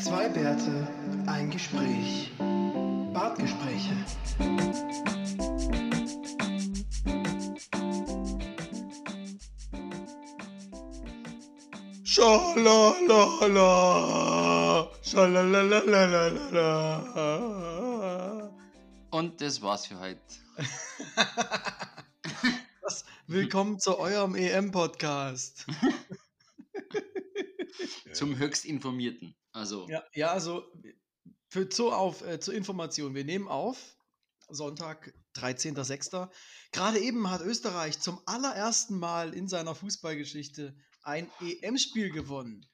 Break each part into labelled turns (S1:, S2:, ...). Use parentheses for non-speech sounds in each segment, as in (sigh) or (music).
S1: Zwei Bärte, ein Gespräch. Bartgespräche.
S2: Schalalala. Schalalalalala.
S3: Und das war's für heute. (laughs)
S1: Was? Willkommen zu eurem EM-Podcast. (laughs)
S3: Zum höchst informierten. Also,
S1: Ja, ja, also für, zu, auf, äh, zur Information, wir nehmen auf, Sonntag, 13.06. Gerade eben hat Österreich zum allerersten Mal in seiner Fußballgeschichte ein EM-Spiel gewonnen.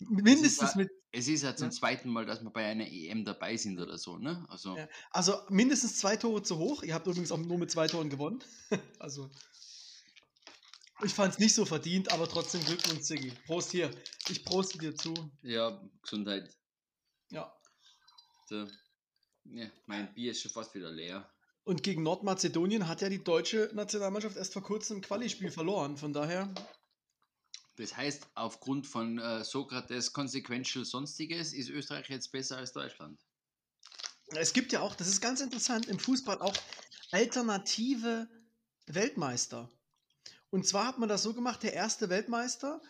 S1: Mindestens mit,
S3: es ist ja zum
S1: Ja.
S3: zweiten Mal, dass wir bei einer EM dabei sind oder so, ne? Also,
S1: Ja. also mindestens zwei Tore zu hoch. Ihr habt übrigens auch nur mit zwei Toren gewonnen. (laughs) also ich fand es nicht so verdient, aber trotzdem Glückwunsch, Siggi. Prost hier. Ich proste dir zu.
S3: ja, Gesundheit.
S1: Ja.
S3: So. Ja, mein Bier ist schon fast wieder leer.
S1: Und gegen Nordmazedonien hat ja die deutsche Nationalmannschaft erst vor kurzem im Quali-Spiel verloren. Von daher,
S3: Das heißt, aufgrund von äh, Sokrates Consequential Sonstiges ist Österreich jetzt besser als Deutschland.
S1: es gibt ja auch, das ist ganz interessant, im Fußball auch alternative Weltmeister. Und zwar hat man das so gemacht, der erste Weltmeister,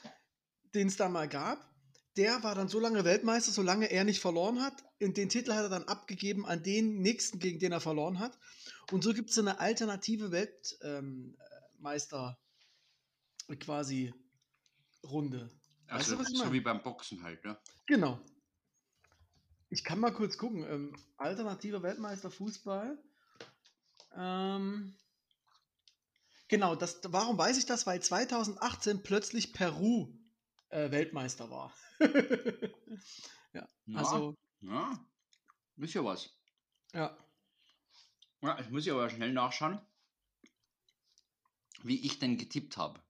S1: den es da mal gab, der war dann so lange Weltmeister, solange er nicht verloren hat. Und den Titel hat er dann abgegeben an den nächsten, gegen den er verloren hat. Und so gibt es eine alternative Weltmeister quasi Runde. Weißt
S3: Also,
S1: du, was ich
S3: so wie beim Boxen halt, ne?
S1: Genau. Ich kann mal kurz gucken. Ähm, alternativer Weltmeister Fußball. Ähm, genau, das, warum weiß ich das? Weil 2018 plötzlich Peru äh, Weltmeister war. (laughs) ja,
S3: Ja,
S1: also,
S3: ja, ist ja was.
S1: ja.
S3: Ja, ich muss ja aber schnell nachschauen, wie ich denn getippt habe.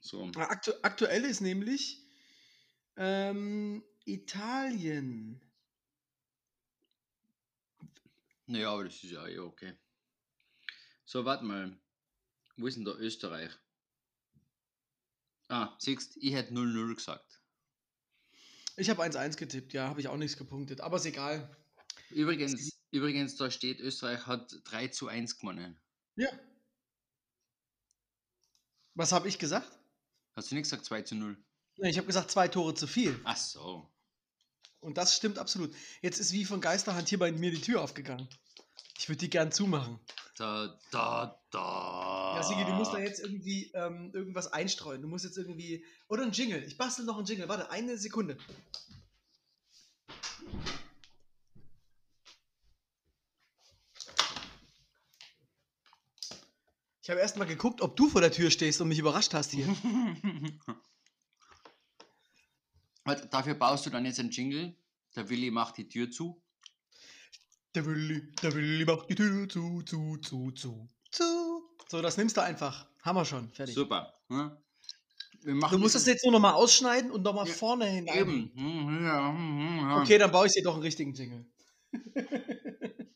S3: So,
S1: Aktu aktuell ist nämlich ähm, Italien.
S3: naja, aber das ist ja eh okay. So, warte mal. Wo ist denn der Österreich? Ah, siehst ich hätte 0-0 gesagt.
S1: Ich habe 1-1 getippt, ja, habe ich auch nichts gepunktet, aber ist egal.
S3: Übrigens, übrigens, da steht, Österreich hat 3 zu 1 gewonnen.
S1: Ja. Was habe ich gesagt?
S3: Hast du nicht gesagt 2 zu 0?
S1: Nee, Ich habe gesagt, zwei Tore zu viel.
S3: Ach so.
S1: Und das stimmt absolut. Jetzt ist wie von Geisterhand hier bei mir die Tür aufgegangen. Ich würde die gern zumachen.
S3: Da, da, da.
S1: Ja, Sigi, du musst da jetzt irgendwie ähm, irgendwas einstreuen. Du musst jetzt irgendwie. Oder ein Jingle. Ich bastel noch einen Jingle. Warte, eine Sekunde. Ich habe erst mal geguckt, ob du vor der Tür stehst und mich überrascht hast hier.
S3: Warte, (laughs) Dafür baust du dann jetzt einen Jingle. Der Willi macht die Tür zu.
S1: Der Willi, der Willi macht die Tür zu, zu, zu, zu, zu. So, das nimmst du einfach. Haben wir schon. Fertig.
S3: Super. ne? Wir machen
S1: Du musst es jetzt nur noch mal ausschneiden und noch mal
S3: Ja,
S1: vorne hinein.
S3: eben. Hm, ja, hm, hm, ja.
S1: Okay, dann baue ich dir doch einen richtigen Jingle. (laughs)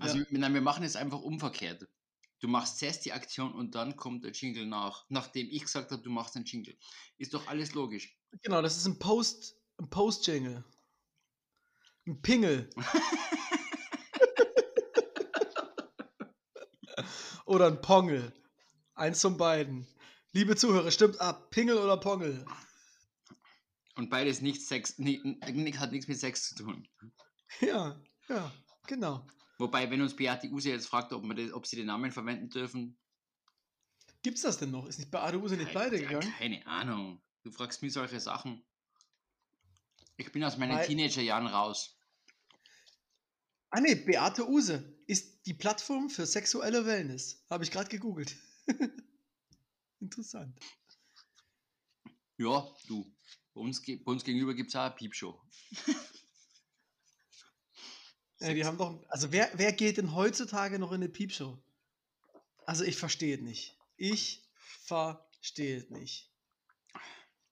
S3: Also wir- nein, wir machen es einfach umverkehrt. Du machst zuerst die Aktion und dann kommt der Jingle nach. Nachdem ich gesagt habe, du machst einen Jingle. Ist doch alles logisch.
S1: Genau, das ist ein Post, ein Post-Jingle. Ein Pingel. (laughs) oder ein Pongel. Eins von beiden. Liebe Zuhörer, stimmt ab. Pingel oder Pongel?
S3: Und beides nicht Sex, ni- ni- hat nichts mit Sex zu tun.
S1: Ja, ja, genau.
S3: Wobei, wenn uns Beate Use jetzt fragt, ob, das, ob sie den Namen verwenden dürfen,
S1: Gibt's das denn noch? Ist nicht Beate Use nicht pleite
S3: Ja,
S1: gegangen?
S3: Keine Ahnung. Du fragst mich solche Sachen. Ich bin aus meinen Teenagerjahren raus.
S1: Ah ne, Beate Use ist die Plattform für sexuelle Wellness. Habe ich gerade gegoogelt. (laughs) Interessant.
S3: Ja, du. Bei uns, bei uns gegenüber gibt es auch eine Piepshow. (laughs)
S1: Ja, die haben doch. Also wer, wer geht denn heutzutage noch in eine Piepshow? Also ich verstehe es nicht. Ich verstehe es nicht.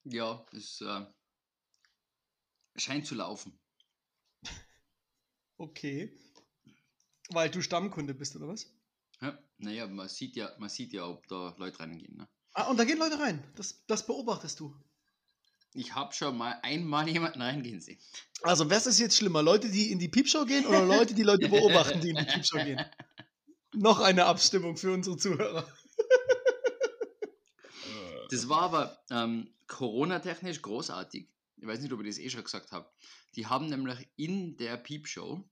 S3: Ja, das äh, scheint zu laufen. (laughs)
S1: Okay. Weil du Stammkunde bist, oder was?
S3: Ja, naja, man sieht ja, man sieht ja, ob da Leute reingehen. Ne?
S1: Ah, und da gehen Leute rein. Das, das beobachtest du.
S3: Ich habe schon mal einmal jemanden reingehen sehen.
S1: Also, was ist jetzt schlimmer? Leute, die in die Piepshow gehen oder Leute, die Leute beobachten, die in die Piepshow gehen? (laughs) Noch eine Abstimmung für unsere Zuhörer. (laughs)
S3: Das war aber ähm, Corona-technisch großartig. Ich weiß nicht, ob ich das eh schon gesagt habe. Die haben nämlich in der Piepshow,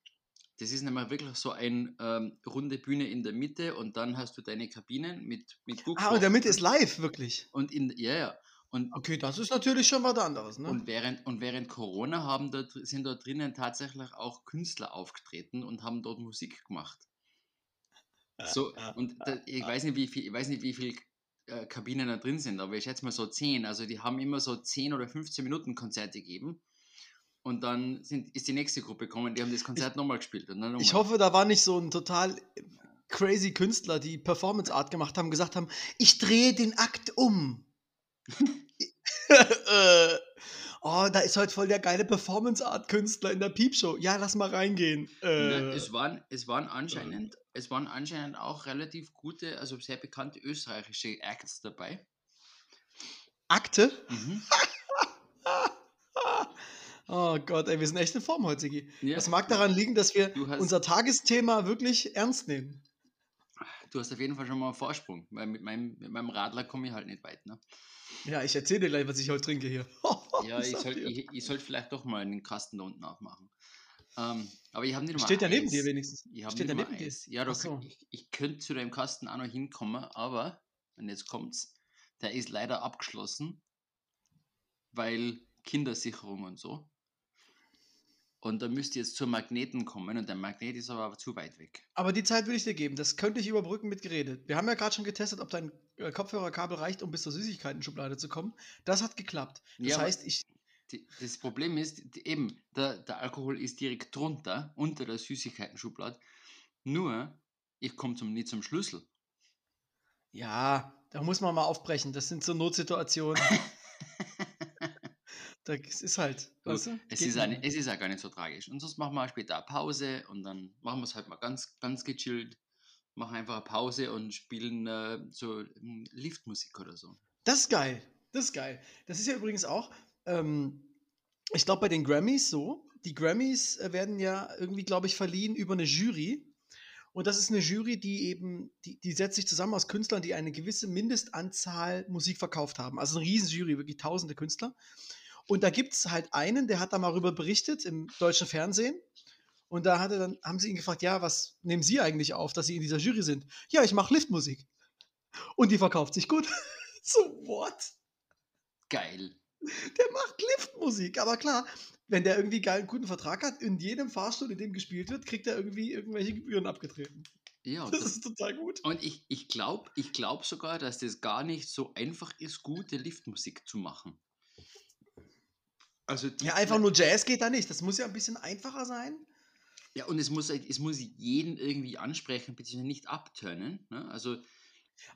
S3: das ist nämlich wirklich so eine ähm, runde Bühne in der Mitte und dann hast du deine Kabinen mit, mit
S1: Ah, und der Mitte ist live, wirklich.
S3: Und in, ja, ja. Und,
S1: Okay, das ist natürlich schon was anderes, ne?
S3: und, während, und während Corona haben dort, sind dort drinnen tatsächlich auch Künstler aufgetreten und haben dort Musik gemacht. So, und da, ich weiß nicht, wie viel, ich weiß nicht, wie viel äh, Kabinen da drin sind, aber ich schätze mal so 10. Also die haben immer so 10 oder 15 Minuten Konzerte gegeben. Und dann sind, ist die nächste Gruppe gekommen, die haben das Konzert nochmal gespielt. Und dann
S1: Ich
S3: nochmal.
S1: hoffe, da war nicht so ein total crazy Künstler, die Performance Art gemacht haben, gesagt haben, ich drehe den Akt um. (laughs) oh, da ist heute voll der geile Performance Art Künstler in der Piepshow. Ja, lass mal reingehen. Äh,
S3: es, waren, es, waren anscheinend, es waren anscheinend auch relativ gute, also sehr bekannte österreichische Acts dabei.
S1: Akte?
S3: Mhm. (laughs)
S1: Oh Gott, ey, wir sind echt in Form heute, Sigi.
S3: Ja,
S1: Das mag daran liegen, dass wir unser Tagesthema wirklich ernst nehmen.
S3: du hast auf jeden Fall schon mal einen Vorsprung, weil mit meinem, mit meinem Radler komme ich halt nicht weit. Ne?
S1: Ja, ich erzähle dir gleich, was ich heute trinke hier. (laughs)
S3: Ja, ich sollte ich, ich sollt vielleicht doch mal den Kasten da unten aufmachen. Ähm, aber ich habe nicht mal
S1: Steht
S3: Eis.
S1: dir wenigstens.
S3: Ich
S1: Steht
S3: nicht
S1: ja
S3: mal
S1: neben dir.
S3: Eis. Ja, doch,
S1: so.
S3: ich, ich könnte zu dem Kasten auch noch hinkommen, aber, und jetzt kommt's, der ist leider abgeschlossen, weil Kindersicherung und so. Und da müsst ihr jetzt zur Magneten kommen und der Magnet ist aber zu weit weg.
S1: Aber die Zeit will ich dir geben. Das könnte ich überbrücken mit Geredet. Wir haben ja gerade schon getestet, ob dein äh, Kopfhörerkabel reicht, um bis zur Süßigkeiten-Schublade zu kommen. Das hat geklappt. Das
S3: Ja,
S1: heißt, ich.
S3: Die, das Problem ist, eben, der, der Alkohol ist direkt drunter, unter der Süßigkeiten-Schublade. Nur, ich komme zum, nicht zum Schlüssel.
S1: Ja, da muss man mal aufbrechen. Das sind so Notsituationen. (laughs) das ist halt. Weißt du?
S3: es, ist eine, es ist ja gar nicht so tragisch. Und sonst machen wir später eine Pause und dann machen wir es halt mal ganz, ganz gechillt. Machen einfach eine Pause und spielen äh, so ähm, Liftmusik oder so.
S1: Das ist geil. Das ist geil. Das ist ja übrigens auch, ähm, ich glaube, bei den Grammys so. Die Grammys äh, werden ja irgendwie, glaube ich, verliehen über eine Jury. Und das ist eine Jury, die eben, die, die setzt sich zusammen aus Künstlern, die eine gewisse Mindestanzahl Musik verkauft haben. Also eine riesen Jury, wirklich tausende Künstler. Und da gibt es halt einen, der hat da mal darüber berichtet im deutschen Fernsehen. Und da hatte dann, haben sie ihn gefragt, ja, was nehmen Sie eigentlich auf, dass Sie in dieser Jury sind? Ja, ich mache Liftmusik. Und die verkauft sich gut. (laughs) so, what?
S3: Geil.
S1: Der macht Liftmusik. Aber klar, wenn der irgendwie geilen guten Vertrag hat, in jedem Fahrstuhl, in dem gespielt wird, kriegt er irgendwie irgendwelche Gebühren abgetreten.
S3: Ja,
S1: Das
S3: das,
S1: ist total gut.
S3: und ich, ich glaube ich glaub sogar, dass das gar nicht so einfach ist, gute Liftmusik zu machen. Also die,
S1: Ja, einfach nur Jazz geht da nicht. Das muss ja ein bisschen einfacher sein.
S3: Ja, und es muss, es muss jeden irgendwie ansprechen, beziehungsweise nicht abtönen. Ne? Also,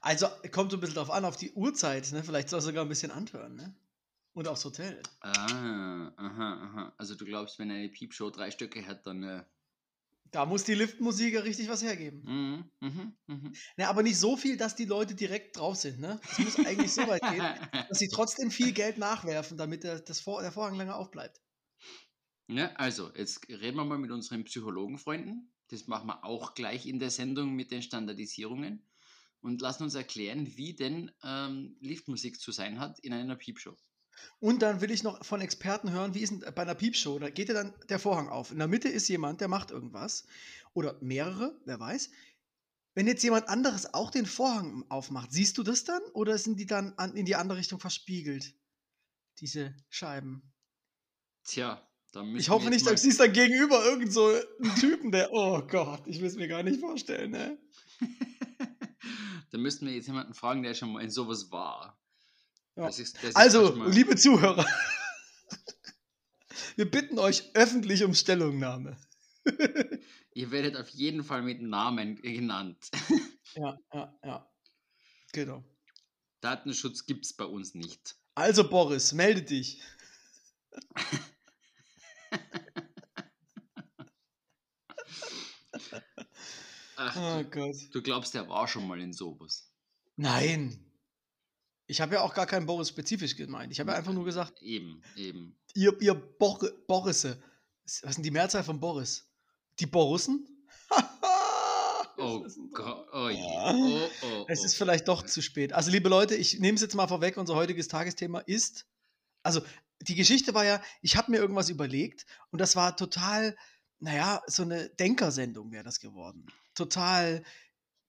S1: Also kommt so ein bisschen drauf an, auf die Uhrzeit. Ne? Vielleicht soll es sogar ein bisschen anhören. Ne? Und aufs Hotel.
S3: ah, aha, aha. Also du glaubst, wenn eine Piepshow drei Stücke hat, dann. Äh,
S1: Da muss die Liftmusik ja richtig was hergeben.
S3: mhm, mhm, mhm.
S1: Ne, aber nicht so viel, dass die Leute direkt drauf sind. Ne? Es muss eigentlich so weit gehen, (laughs) dass sie trotzdem viel Geld nachwerfen, damit der, das Vor der Vorhang lange aufbleibt.
S3: Ja, also, jetzt reden wir mal mit unseren Psychologenfreunden. Das machen wir auch gleich in der Sendung mit den Standardisierungen. Und lassen uns erklären, wie denn ähm, Liftmusik zu sein hat in einer Piepshow.
S1: Und dann will ich noch von Experten hören, wie ist denn bei einer Piepshow? Da geht ja dann der Vorhang auf. In der Mitte ist jemand, der macht irgendwas. Oder mehrere, wer weiß. Wenn jetzt jemand anderes auch den Vorhang aufmacht, siehst du das dann? Oder sind die dann an, in die andere Richtung verspiegelt? Diese Scheiben.
S3: Tja, da müssen
S1: Ich hoffe nicht, dass siehst dann gegenüber irgend so einen Typen, der. Oh Gott, ich will es mir gar nicht vorstellen, ne? (laughs)
S3: da müssten wir jetzt jemanden fragen, der schon mal in sowas war.
S1: Ja.
S3: Das ist, das ist
S1: Also,
S3: manchmal-
S1: liebe Zuhörer, (laughs) wir bitten euch öffentlich um Stellungnahme. (laughs)
S3: Ihr werdet auf jeden Fall mit Namen genannt. (laughs)
S1: Ja, ja, ja. Genau.
S3: Datenschutz gibt es bei uns nicht.
S1: Also, Boris, melde dich.
S3: Ach,
S1: Oh
S3: du,
S1: Gott.
S3: du glaubst, der war schon mal in sowas.
S1: Nein. Ich habe ja auch gar keinen Boris spezifisch gemeint. Ich habe ja einfach nur gesagt,
S3: Eben, eben.
S1: ihr, ihr Bor Borisse. Was denn die Mehrzahl von Boris? Die Borussen? (laughs)
S3: Oh Gott, oh je.
S2: Ja.
S3: Oh, oh,
S1: Es
S3: oh.
S1: ist vielleicht doch zu spät. Also, liebe Leute, ich nehme es jetzt mal vorweg. Unser heutiges Tagesthema ist. Also, die Geschichte war ja, ich habe mir irgendwas überlegt und das war total, naja, so eine Denkersendung wäre das geworden. Total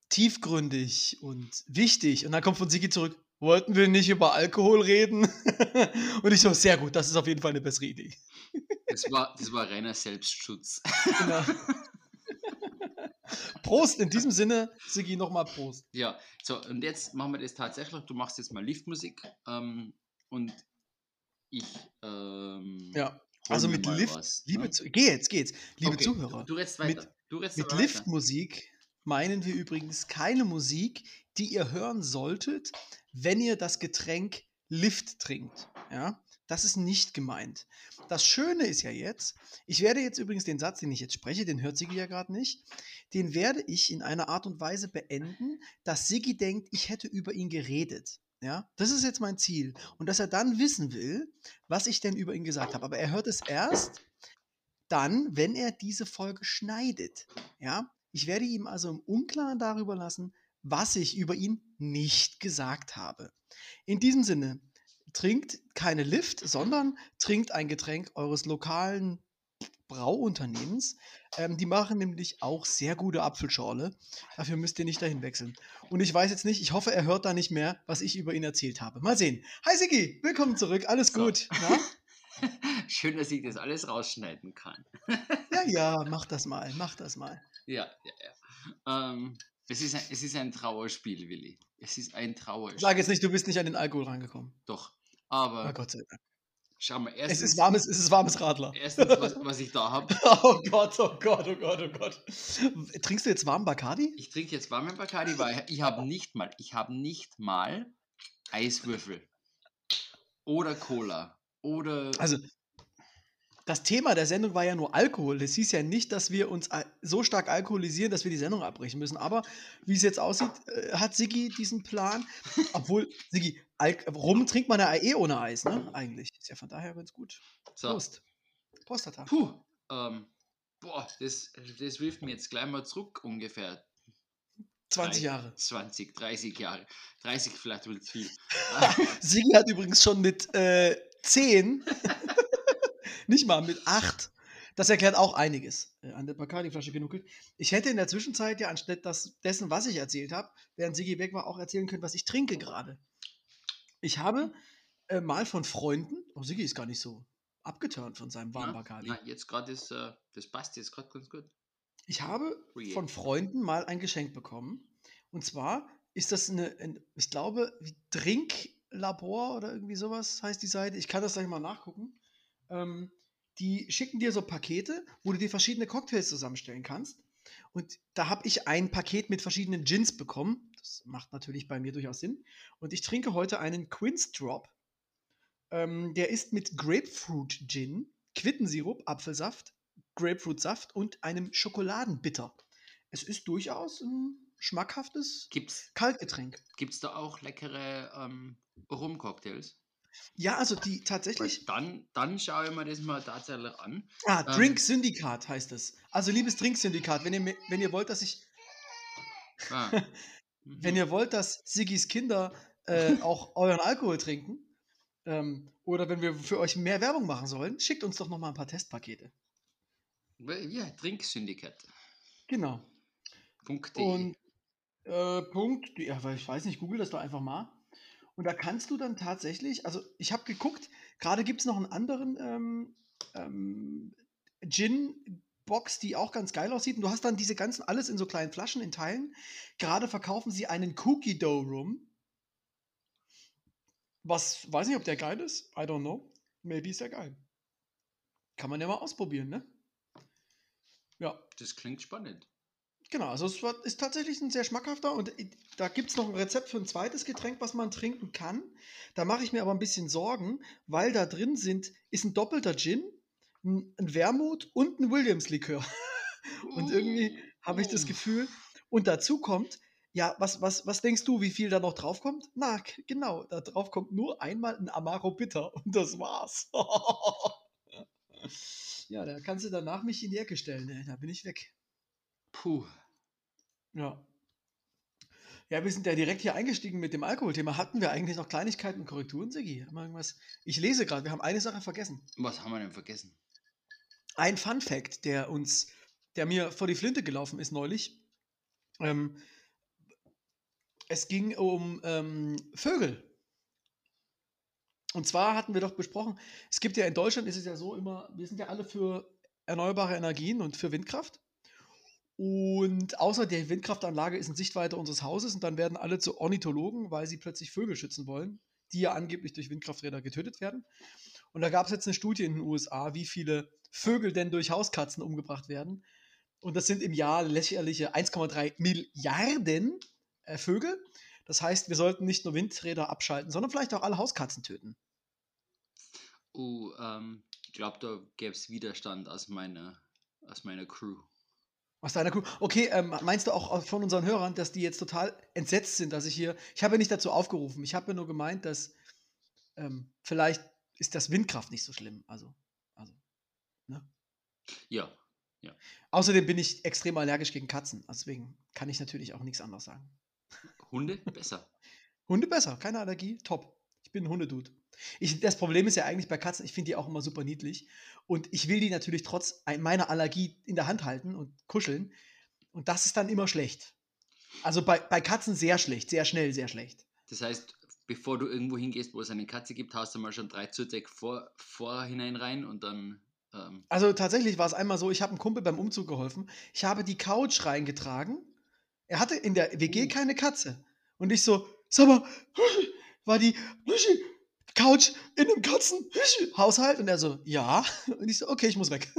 S1: tiefgründig und wichtig. Und dann kommt von Sigi zurück, wollten wir nicht über Alkohol reden? (laughs) und ich so, sehr gut, das ist auf jeden Fall eine bessere Idee. (laughs)
S3: Das war, das war reiner Selbstschutz.
S1: Genau. (laughs) Prost, in diesem Sinne, Sigi, nochmal Prost.
S3: Ja, so, und jetzt machen wir das tatsächlich. Du machst jetzt mal Liftmusik ähm, und ich. Ähm,
S1: Ja, also mit Lift,
S3: was,
S1: liebe
S3: ne?
S1: Zu geh jetzt, geh jetzt. Liebe
S3: Okay,
S1: Zuhörer,
S3: Du, du redest
S1: mit-
S3: weiter. du redest
S1: mit
S3: weiter.
S1: Liftmusik meinen wir übrigens keine Musik, die ihr hören solltet, wenn ihr das Getränk Lift trinkt. Ja, das ist nicht gemeint. Das Schöne ist ja jetzt, ich werde jetzt übrigens den Satz, den ich jetzt spreche, den hört Sigi ja gerade nicht, den werde ich in einer Art und Weise beenden, dass Sigi denkt, ich hätte über ihn geredet. Ja, das ist jetzt mein Ziel. Und dass er dann wissen will, was ich denn über ihn gesagt habe. Aber er hört es erst dann, wenn er diese Folge schneidet. Ja, ich werde ihm also im Unklaren darüber lassen, was ich über ihn nicht gesagt habe. In diesem Sinne, trinkt keine Lift, sondern trinkt ein Getränk eures lokalen Brauunternehmens. Ähm, die machen nämlich auch sehr gute Apfelschorle. Dafür müsst ihr nicht dahin wechseln. Und ich weiß jetzt nicht, ich hoffe, er hört da nicht mehr, was ich über ihn erzählt habe. Mal sehen. Hi Sigi, willkommen zurück. Alles
S3: So.
S1: gut. (laughs)
S3: Schön, dass ich das alles rausschneiden kann.
S1: Ja, ja, mach das mal, mach das mal.
S3: Ja, ja, ja. Ähm, es, ist ein, es ist ein Trauerspiel, Willi. Es ist ein Trauerspiel.
S1: Sag jetzt nicht, du bist nicht an den Alkohol rangekommen.
S3: Doch.
S1: Oh
S3: Aber
S1: Gott sei Dank.
S3: schau mal,
S1: Es
S3: erstens,
S1: ist warmes, es ist warmes Radler.
S3: erstens was, was ich da habe. (laughs)
S1: Oh Gott, oh Gott, oh Gott, oh Gott. Trinkst du jetzt warmen Bacardi?
S3: Ich trinke jetzt warmen Bacardi, weil ich habe nicht mal, ich habe nicht mal Eiswürfel oder Cola oder
S1: Also, das Thema der Sendung war ja nur Alkohol. Das hieß ja nicht, dass wir uns so stark alkoholisieren, dass wir die Sendung abbrechen müssen. Aber wie es jetzt aussieht, äh, hat Siggi diesen Plan. Obwohl, Siggi, Alk rum trinkt man ja eh ohne Eis, ne? Eigentlich. Ist ja von daher ganz gut.
S3: so.
S1: Prost. Prostata.
S3: Puh, ähm, boah, das, das wirft mir jetzt gleich mal zurück ungefähr
S1: 20
S3: drei-
S1: Jahre.
S3: 20, 30 Jahre. 30 vielleicht wird viel. (laughs)
S1: Siggi hat übrigens schon mit äh, 10, nicht mal mit 8, das erklärt auch einiges, äh, an der Bacardi-Flasche genuckelt. Ich hätte in der Zwischenzeit ja anstatt das, dessen, was ich erzählt habe, während Siggi weg war, auch erzählen können, was ich trinke gerade. Ich habe äh, mal von Freunden, oh, Siggi ist gar nicht so abgeturnt von seinem warmen
S3: na,
S1: Bacardi.
S3: na, jetzt gerade ist, äh, das passt jetzt gerade ganz gut.
S1: Ich habe
S3: Oh je.
S1: von Freunden mal ein Geschenk bekommen. Und zwar ist das eine, ein, ich glaube, wie Drinklabor oder irgendwie sowas heißt die Seite. Ich kann das gleich mal nachgucken. Ähm, die schicken dir so Pakete, wo du dir verschiedene Cocktails zusammenstellen kannst. Und da habe ich ein Paket mit verschiedenen Gins bekommen. Das macht natürlich bei mir durchaus Sinn. Und ich trinke heute einen Quince Drop. Ähm, der ist mit Grapefruit Gin, Quittensirup, Apfelsaft, Grapefruitsaft und einem Schokoladenbitter. Es ist durchaus ein schmackhaftes
S3: Gibt's,
S1: Kaltgetränk.
S3: gibt's da auch leckere ähm, Rum-Cocktails?
S1: Ja, also die tatsächlich.
S3: Dann, dann schaue ich mir das mal tatsächlich an.
S1: Ah,
S3: ähm,
S1: Drink Syndikat heißt es. Also liebes Drink Syndikat, wenn ihr, wenn ihr wollt, dass ich,
S3: Ah. (laughs)
S1: wenn
S3: Mhm.
S1: ihr wollt, dass Siggis Kinder äh, auch euren Alkohol trinken, ähm, oder wenn wir für euch mehr Werbung machen sollen, schickt uns doch noch mal ein paar Testpakete.
S3: Ja, Trinksyndikat.
S1: Genau.
S3: Punkt
S1: Und äh, Punkt, ja, weil ich weiß nicht, google das doch einfach mal. Und da kannst du dann tatsächlich, also ich habe geguckt, gerade gibt es noch einen anderen ähm, ähm, Gin-Box, die auch ganz geil aussieht. Und du hast dann diese ganzen, alles in so kleinen Flaschen, in Teilen. Gerade verkaufen sie einen Cookie Dough Rum. Was, weiß nicht, ob der geil ist. I don't know. Maybe ist der geil. Kann man ja mal ausprobieren, ne? Ja.
S3: Das klingt spannend.
S1: Genau, also es war, ist tatsächlich ein sehr schmackhafter und da gibt es noch ein Rezept für ein zweites Getränk, was man trinken kann. Da mache ich mir aber ein bisschen Sorgen, weil da drin sind, ist ein doppelter Gin, ein, ein Wermut und ein Williams-Likör. (laughs) Und irgendwie habe ich das
S3: Uh.
S1: Gefühl, und dazu kommt, Ja, was, was, was denkst du, wie viel da noch draufkommt? Na, genau, da drauf kommt nur einmal ein Amaro Bitter (laughs) und das war's. (laughs) ja, da kannst du danach mich in die Ecke stellen, ey. da bin ich weg.
S3: Puh.
S1: Ja. Ja, wir sind ja direkt hier eingestiegen mit dem Alkoholthema. Hatten wir eigentlich noch Kleinigkeiten und Korrekturen, Sigi? Haben wir irgendwas? Ich lese gerade, wir haben eine Sache vergessen.
S3: Was haben wir denn vergessen?
S1: Ein Fun Fact, der uns, der mir vor die Flinte gelaufen ist neulich. Ähm, es ging um ähm, Vögel. Und zwar hatten wir doch besprochen, es gibt ja in Deutschland ist es ja so immer, wir sind ja alle für erneuerbare Energien und für Windkraft. Und außer der Windkraftanlage ist in Sichtweite unseres Hauses und dann werden alle zu Ornithologen, weil sie plötzlich Vögel schützen wollen, die ja angeblich durch Windkrafträder getötet werden. Und da gab es jetzt eine Studie in den USA, wie viele Vögel denn durch Hauskatzen umgebracht werden. Und das sind im Jahr lächerliche 1,3 Milliarden äh, Vögel. Das heißt, wir sollten nicht nur Windräder abschalten, sondern vielleicht auch alle Hauskatzen töten.
S3: Oh, ähm, ich glaube, da gäbe es Widerstand aus meiner, aus meiner Crew.
S1: Aus deiner Crew. Okay, ähm, meinst du auch von unseren Hörern, dass die jetzt total entsetzt sind, dass ich hier. Ich habe ja nicht dazu aufgerufen. Ich habe ja nur gemeint, dass ähm, vielleicht ist das Windkraft nicht so schlimm. Also, also. Ne?
S3: Ja,
S1: Außerdem bin ich extrem allergisch gegen Katzen. Deswegen kann ich natürlich auch nichts anderes sagen.
S3: Hunde besser. (laughs)
S1: Hunde besser, keine Allergie, top. Ich bin ein Hundedude. Ich, das Problem ist ja eigentlich bei Katzen, ich finde die auch immer super niedlich. Und ich will die natürlich trotz ein- meiner Allergie in der Hand halten und kuscheln. Und das ist dann immer schlecht. Also bei, bei Katzen sehr schlecht, sehr schnell, sehr schlecht.
S3: Das heißt, bevor du irgendwo hingehst, wo es eine Katze gibt, haust du mal schon drei Zürtek vor, vorhinein rein und dann. Ähm,
S1: Also tatsächlich war es einmal so, ich habe einem Kumpel beim Umzug geholfen. Ich habe die Couch reingetragen. Er hatte in der WG
S3: Uh.
S1: keine Katze. Und ich so, sag mal, war die Couch in einem Katzenhaushalt? Und er so, ja. (laughs) Und ich so, okay, ich muss weg.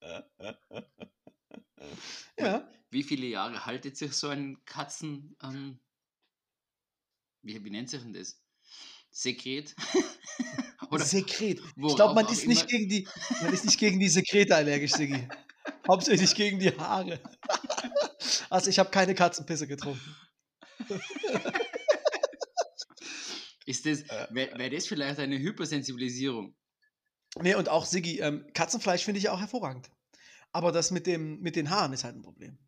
S1: (laughs) ja.
S3: wie viele Jahre haltet sich so ein Katzen. Ähm, wie, wie nennt sich denn das? Sekret? (laughs) Oder
S1: Sekret. Ich glaube, man ist nicht gegen die, man ist nicht gegen die Sekrete allergisch, Sigi. Hauptsächlich gegen die Haare. Also ich habe keine Katzenpisse getrunken.
S3: Ist das, wäre wär das vielleicht eine Hypersensibilisierung?
S1: Nee, und auch Siggi, ähm, Katzenfleisch finde ich ja auch hervorragend. Aber das mit, dem, mit den Haaren ist halt ein Problem.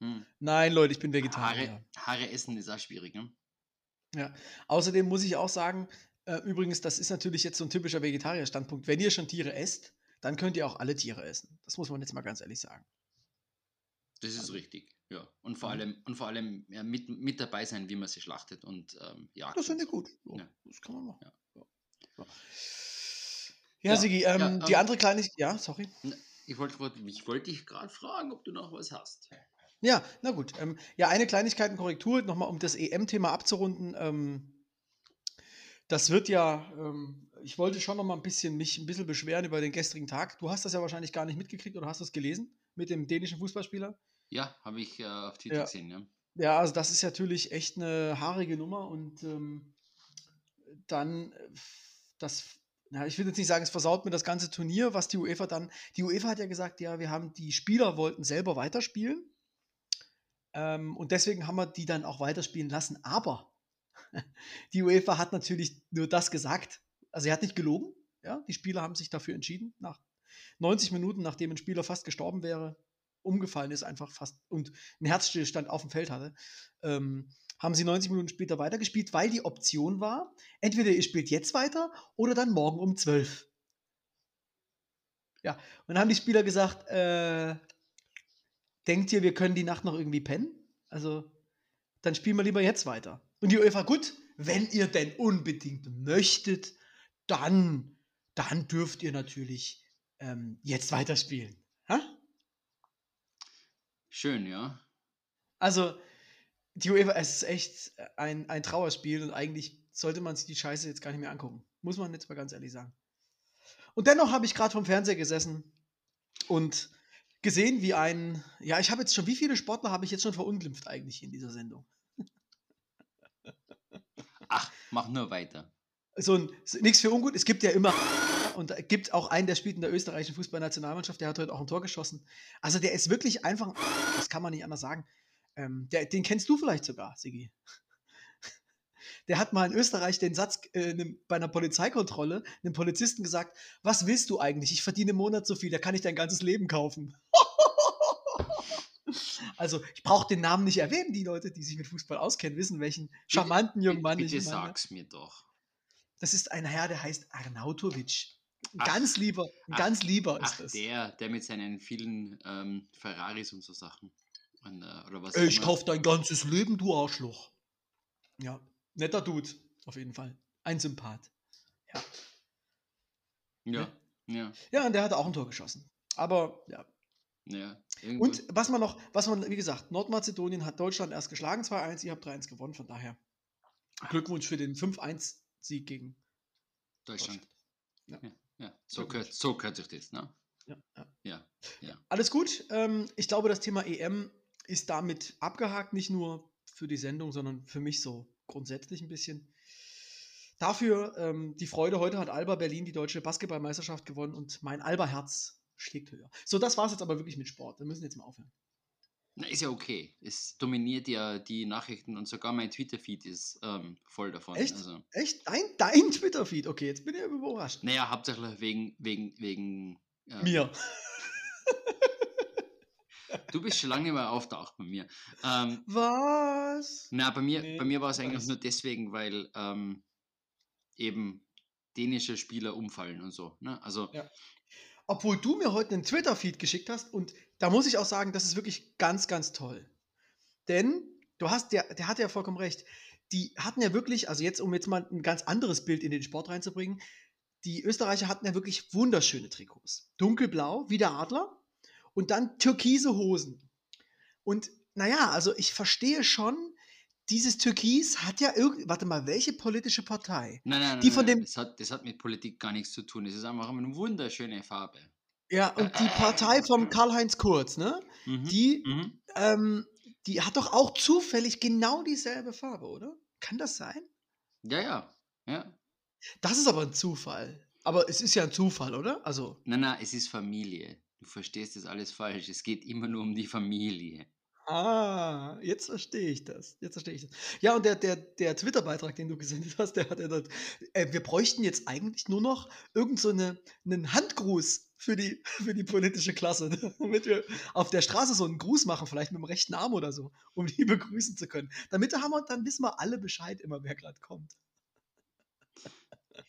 S3: Hm.
S1: Nein, Leute, ich bin Vegetarier.
S3: Haare, Haare essen ist auch schwierig, ne?
S1: Ja. Außerdem muss ich auch sagen, äh, übrigens, das ist natürlich jetzt so ein typischer Vegetarier-Standpunkt. Wenn ihr schon Tiere esst, dann könnt ihr auch alle Tiere essen. Das muss man jetzt mal ganz ehrlich sagen.
S3: Das ist richtig, ja. Und vor
S1: Mhm.
S3: allem, und vor allem ja, mit, mit dabei sein, wie man sie schlachtet und ähm, jagt.
S1: Das finde ich gut. So,
S3: Ja.
S1: Das kann man machen.
S3: Ja.
S1: Ja, ja. ja
S3: Ja,
S1: Sigi, ähm,
S3: ja,
S1: die
S3: ähm,
S1: andere kleine. Ja, sorry.
S3: Ich wollte ich wollt dich gerade fragen, ob du noch was hast.
S1: Ja, na gut. Ähm, ja, eine Kleinigkeit und Korrektur, nochmal um das EM-Thema abzurunden. Ähm, das wird ja, ähm, ich wollte schon noch mal ein bisschen mich ein bisschen beschweren über den gestrigen Tag. Du hast das ja wahrscheinlich gar nicht mitgekriegt oder hast das gelesen mit dem dänischen Fußballspieler?
S3: Ja, habe ich äh, auf Twitter
S1: Ja.
S3: gesehen, ja.
S1: Ja, also das ist natürlich echt eine haarige Nummer und ähm, dann äh, das, na, ich will jetzt nicht sagen, es versaut mir das ganze Turnier, was die UEFA dann, die UEFA hat ja gesagt, ja, wir haben, die Spieler wollten selber weiterspielen ähm, und deswegen haben wir die dann auch weiterspielen lassen, aber (laughs) die UEFA hat natürlich nur das gesagt, also er hat nicht gelogen, ja, die Spieler haben sich dafür entschieden, nach 90 Minuten, nachdem ein Spieler fast gestorben wäre, umgefallen ist, einfach fast und einen Herzstillstand auf dem Feld hatte, ähm, haben sie 90 Minuten später weitergespielt, weil die Option war, entweder ihr spielt jetzt weiter oder dann morgen um 12. Ja, und dann haben die Spieler gesagt, äh, denkt ihr, wir können die Nacht noch irgendwie pennen? Also, dann spielen wir lieber jetzt weiter. Und die UEFA, gut, wenn ihr denn unbedingt möchtet, dann, dann dürft ihr natürlich ähm, jetzt weiterspielen.
S3: Schön, ja.
S1: Also, die UEFA, es ist echt ein, ein Trauerspiel und eigentlich sollte man sich die Scheiße jetzt gar nicht mehr angucken. Muss man jetzt mal ganz ehrlich sagen. Und dennoch habe ich gerade vom Fernseher gesessen und gesehen, wie ein, ja, ich habe jetzt schon, wie viele Sportler habe ich jetzt schon verunglimpft eigentlich in dieser Sendung?
S3: Ach, mach nur weiter.
S1: So ein, nichts für ungut, es gibt ja immer, und gibt auch einen, der spielt in der österreichischen Fußballnationalmannschaft, der hat heute auch ein Tor geschossen. Also der ist wirklich einfach, das kann man nicht anders sagen. Ähm, der, den kennst du vielleicht sogar, Sigi. (laughs) Der hat mal in Österreich den Satz äh, bei einer Polizeikontrolle einem Polizisten gesagt: Was willst du eigentlich? Ich verdiene im Monat so viel, da kann ich dein ganzes Leben kaufen. (laughs) Also, ich brauche den Namen nicht erwähnen. Die Leute, die sich mit Fußball auskennen, wissen, welchen charmanten jungen Mann
S3: Bitte
S1: ich meine.
S3: sag's mir doch.
S1: Das ist ein Herr, der heißt Arnautovic. Ganz lieber,
S3: Ach.
S1: ganz lieber ist
S3: Ach,
S1: das.
S3: der, der mit seinen vielen ähm, Ferraris und so Sachen. Und, äh, oder was
S1: ich
S3: immer.
S1: kauf dein ganzes Leben, du Arschloch. Ja, netter Dude, auf jeden Fall. Ein Sympath. Ja.
S3: Ja, ja,
S1: Ja, und der hat auch ein Tor geschossen. Aber ja.
S3: ja.
S1: Und was man noch, was man, wie gesagt, Nordmazedonien hat Deutschland erst geschlagen, 2-1, ihr habt 3-1 gewonnen, von daher Glückwunsch für den 5-1-Sieg gegen
S3: Deutschland.
S1: Ja.
S3: Ja, ja. So, gehört, so gehört sich das, ne?
S1: Ja, ja.
S3: Ja.
S1: Alles gut. Ähm, ich glaube, das Thema EM ist damit abgehakt, nicht nur für die Sendung, sondern für mich so grundsätzlich ein bisschen. Dafür ähm, die Freude, heute hat Alba Berlin die deutsche Basketballmeisterschaft gewonnen und mein Alba-Herz schlägt höher. So, das war es jetzt aber wirklich mit Sport. Wir müssen jetzt mal aufhören.
S3: Na, ist ja okay. Es dominiert ja die Nachrichten und sogar mein Twitter-Feed ist ähm, voll davon.
S1: Echt?
S3: Also,
S1: Echt? Dein, dein Twitter-Feed? Okay, jetzt bin ich überrascht.
S3: naja, hauptsächlich wegen, wegen, wegen. äh,
S1: Mir.
S3: Du bist schon lange nicht mehr auftaucht bei mir. Ähm,
S1: Was?
S3: na, bei mir,
S1: Nee,
S3: bei mir war es
S1: ich
S3: eigentlich nur deswegen, weil ähm, eben dänische Spieler umfallen und so. Ne? Also,
S1: Ja. Obwohl du mir heute einen Twitter-Feed geschickt hast und da muss ich auch sagen, das ist wirklich ganz, ganz toll. Denn du hast, der, der hatte ja vollkommen recht. Die hatten ja wirklich, also jetzt, um jetzt mal ein ganz anderes Bild in den Sport reinzubringen, die Österreicher hatten ja wirklich wunderschöne Trikots. Dunkelblau, wie der Adler, und dann türkise Hosen. Und naja, also ich verstehe schon, dieses Türkis hat ja irgendwie, warte mal, welche politische Partei?
S3: nein, nein, nein,
S1: Die von
S3: nein,
S1: dem-
S3: das, hat, das hat mit Politik gar nichts zu tun. Es ist einfach eine wunderschöne Farbe.
S1: Ja, und die Partei vom Karl-Heinz Kurz, ne?
S3: Mhm.
S1: Die
S3: Mhm.
S1: Ähm, die hat doch auch zufällig genau dieselbe Farbe, oder? Kann das sein?
S3: Ja, ja. ja.
S1: Das ist aber ein Zufall. Aber es ist ja ein Zufall, oder? Also,
S3: Nein, nein, es ist Familie. Du verstehst das alles falsch. Es geht immer nur um die Familie.
S1: ah, jetzt verstehe ich das. Jetzt verstehe ich das. Ja, und der, der, der Twitter-Beitrag, den du gesendet hast, der hat ja dort, äh, wir bräuchten jetzt eigentlich nur noch irgend so eine, einen Handgruß für die, (laughs) für die politische Klasse, ne? (laughs) damit wir auf der Straße so einen Gruß machen, vielleicht mit dem rechten Arm oder so, um die (laughs) begrüßen zu können. Damit haben wir, dann wissen wir alle Bescheid immer, wer gerade kommt.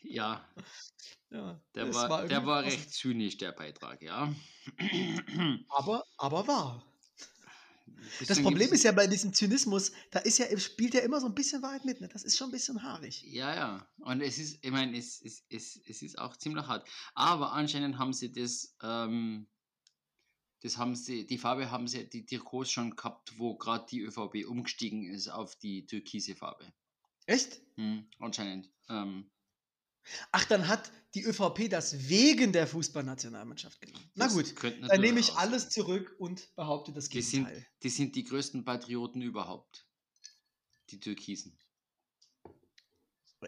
S3: Ja,
S1: Ja,
S3: der
S1: das
S3: war, der war recht zynisch, der Beitrag, ja.
S1: Aber, aber wahr. Das Problem ist ja bei diesem Zynismus, da ist ja, spielt ja immer so ein bisschen Wahrheit mit. Ne? Das ist schon ein bisschen haarig.
S3: Ja, ja. Und es ist, ich meine, es, es, es, es ist auch ziemlich hart. Aber anscheinend haben sie das, ähm, das haben sie, die Farbe haben sie, die Trikots schon gehabt, wo gerade die ÖVP umgestiegen ist auf die türkise Farbe.
S1: Echt?
S3: Hm, anscheinend. Ähm,
S1: Ach, dann hat die ÖVP das wegen der Fußballnationalmannschaft genommen. Na gut, dann nehme ich alles zurück und behaupte das
S3: Die sind,
S1: Gegenteil.
S3: die sind die größten Patrioten überhaupt. Die Türkisen.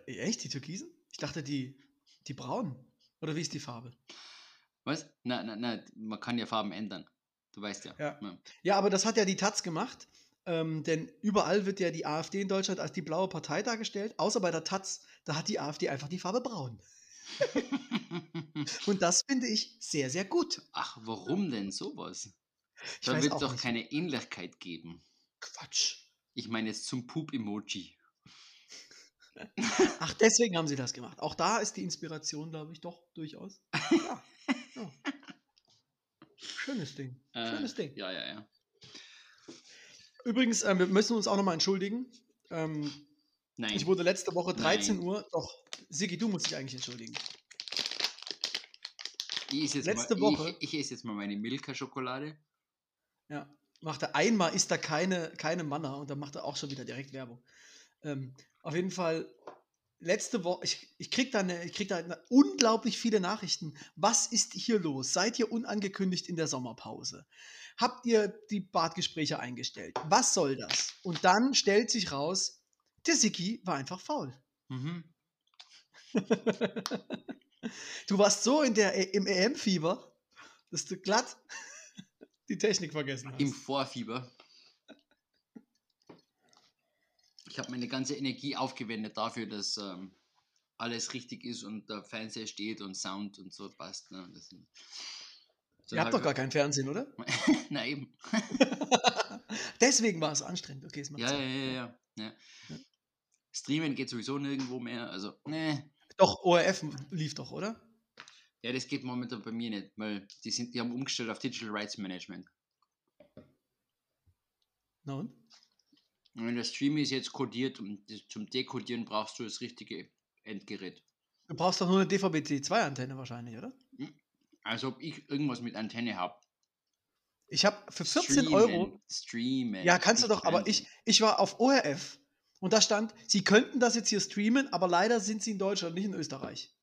S1: Echt, die Türkisen? Ich dachte, die, die Braunen. Oder wie ist die Farbe?
S3: Was? Nein, nein, nein, man kann ja Farben ändern. Du weißt ja.
S1: Ja. Ja, aber das hat ja die Taz gemacht. Ähm, denn überall wird ja die AfD in Deutschland als die blaue Partei dargestellt, außer bei der Taz, da hat die AfD einfach die Farbe braun. (laughs) Und das finde ich sehr, sehr gut.
S3: Ach, warum denn sowas?
S1: Ich
S3: Da wird
S1: auch
S3: doch
S1: nicht.
S3: keine Ähnlichkeit geben.
S1: Quatsch.
S3: Ich meine jetzt zum Poop-Emoji. (laughs)
S1: Ach, deswegen haben sie das gemacht. Auch da ist die Inspiration, glaube ich, doch durchaus. Ja. ja. Schönes Ding. Schönes
S3: Äh,
S1: Ding.
S3: Ja, ja, ja.
S1: Übrigens, ähm, wir müssen uns auch nochmal entschuldigen. Ähm,
S3: Nein.
S1: ich wurde letzte Woche 13
S3: Nein.
S1: Uhr. Doch, Sigi, du musst dich eigentlich entschuldigen.
S3: ich esse jetzt
S1: letzte
S3: mal,
S1: Woche-
S3: Ich, ich esse jetzt mal meine Milka-Schokolade.
S1: Ja. Macht er einmal, ist da keine, keine Manna und dann macht er auch schon wieder direkt Werbung. Ähm, auf jeden Fall, letzte Woche, ich, ich krieg da, eine, ich krieg da eine, unglaublich viele Nachrichten. Was ist hier los? Seid ihr unangekündigt in der Sommerpause? Habt ihr die Badgespräche eingestellt? Was soll das? Und dann stellt sich raus, der Siki war einfach faul.
S3: Mhm. (laughs)
S1: Du warst so in der, E- im EM-Fieber, dass du glatt (laughs) die Technik vergessen hast.
S3: Im Vorfieber. ich habe meine ganze Energie aufgewendet dafür, dass ähm, alles richtig ist und der Fernseher steht und Sound und so passt. Ne? Das,
S1: Ihr habt doch gar keinen Fernsehen, oder? (laughs)
S3: Na eben.
S1: Deswegen war es anstrengend. Okay, es macht
S3: Ja, ja, ja, ja, ja. Streamen geht sowieso nirgendwo mehr. Also, ne.
S1: Doch, ORF lief doch, oder?
S3: Ja, das geht momentan bei mir nicht, weil die, sind, die haben umgestellt auf Digital Rights Management.
S1: Na und?
S3: Und wenn der Stream ist jetzt kodiert und zum Dekodieren brauchst du das richtige Endgerät.
S1: Du brauchst doch nur eine DVB-T2-Antenne wahrscheinlich, oder?
S3: Also ob ich irgendwas mit Antenne habe.
S1: Ich habe für 14 Euro.
S3: Streamen.
S1: Ja, kannst du doch, aber ich, ich war auf ORF und da stand, sie könnten das jetzt hier streamen, aber leider sind sie in Deutschland, nicht in Österreich.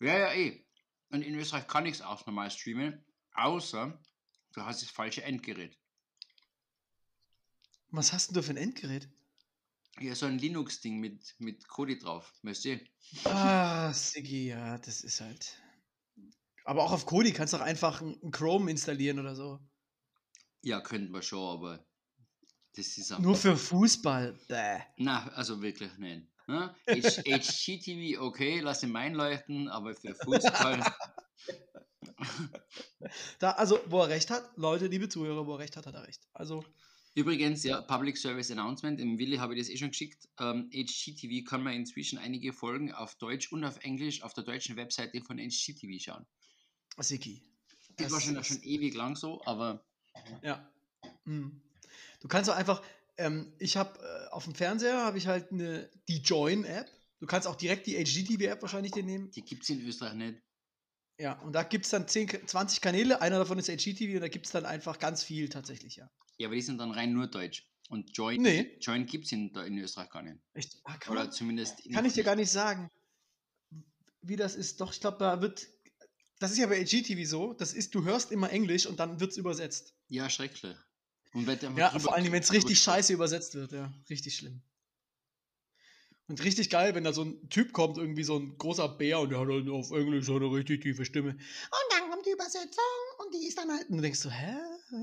S3: Ja, ja, eh. Und in Österreich kann ich es auch normal streamen, außer du hast das falsche Endgerät.
S1: Was hast denn du für ein Endgerät?
S3: Ja, so ein Linux-Ding mit, mit Kodi drauf, weißt du?
S1: Ah, (laughs) Siggi, ja, das ist halt. Aber auch auf Kodi kannst du doch einfach ein ein Chrome installieren oder so.
S3: Ja, könnten wir schon, aber das ist
S1: Nur für Fußball. Bäh.
S3: Na, also wirklich. Ne? H- HGTV, okay, lass ihn einleuchten, aber für Fußball. (laughs)
S1: Da, also, wo er recht hat, Leute, liebe Zuhörer, wo er recht hat, hat er recht. Also,
S3: Übrigens, ja, Public Service Announcement, im Willi habe ich das eh schon geschickt. Ähm, HGTV kann man inzwischen einige Folgen auf Deutsch und auf Englisch auf der deutschen Webseite von HGTV schauen.
S1: Siggi.
S3: Das,
S1: Das
S3: war schon,
S1: ist-
S3: schon ewig lang so, aber
S1: Ja. Hm. Du kannst auch einfach, ähm, ich habe äh, auf dem Fernseher habe ich halt eine, die Join-App. Du kannst auch direkt die HGTV-App wahrscheinlich dir nehmen.
S3: die gibt es in Österreich nicht.
S1: Ja, und da gibt es dann 10, Ka- 20 Kanäle, einer davon ist HGTV und da gibt es dann einfach ganz viel tatsächlich, ja.
S3: Ja, aber die sind dann rein nur Deutsch. Und Join,
S1: Nee.
S3: Join gibt es in, in Österreich gar nicht.
S1: Echt? Ah, kann,
S3: Oder
S1: man,
S3: zumindest.
S1: kann ich dir gar nicht sagen, wie das ist. Doch, ich glaube, da wird, das ist ja bei HGTV so, das ist, du hörst immer Englisch und dann wird es übersetzt.
S3: Ja, schrecklich. Und einfach
S1: Ja, vor allem, wenn es richtig scheiße übersetzt wird, ja. Richtig schlimm. Und richtig geil, wenn da so ein Typ kommt, irgendwie so ein großer Bär und der hat dann auf Englisch so eine richtig tiefe Stimme. Und dann kommt die Übersetzung und die ist dann halt. Und du denkst so, hä? Hä?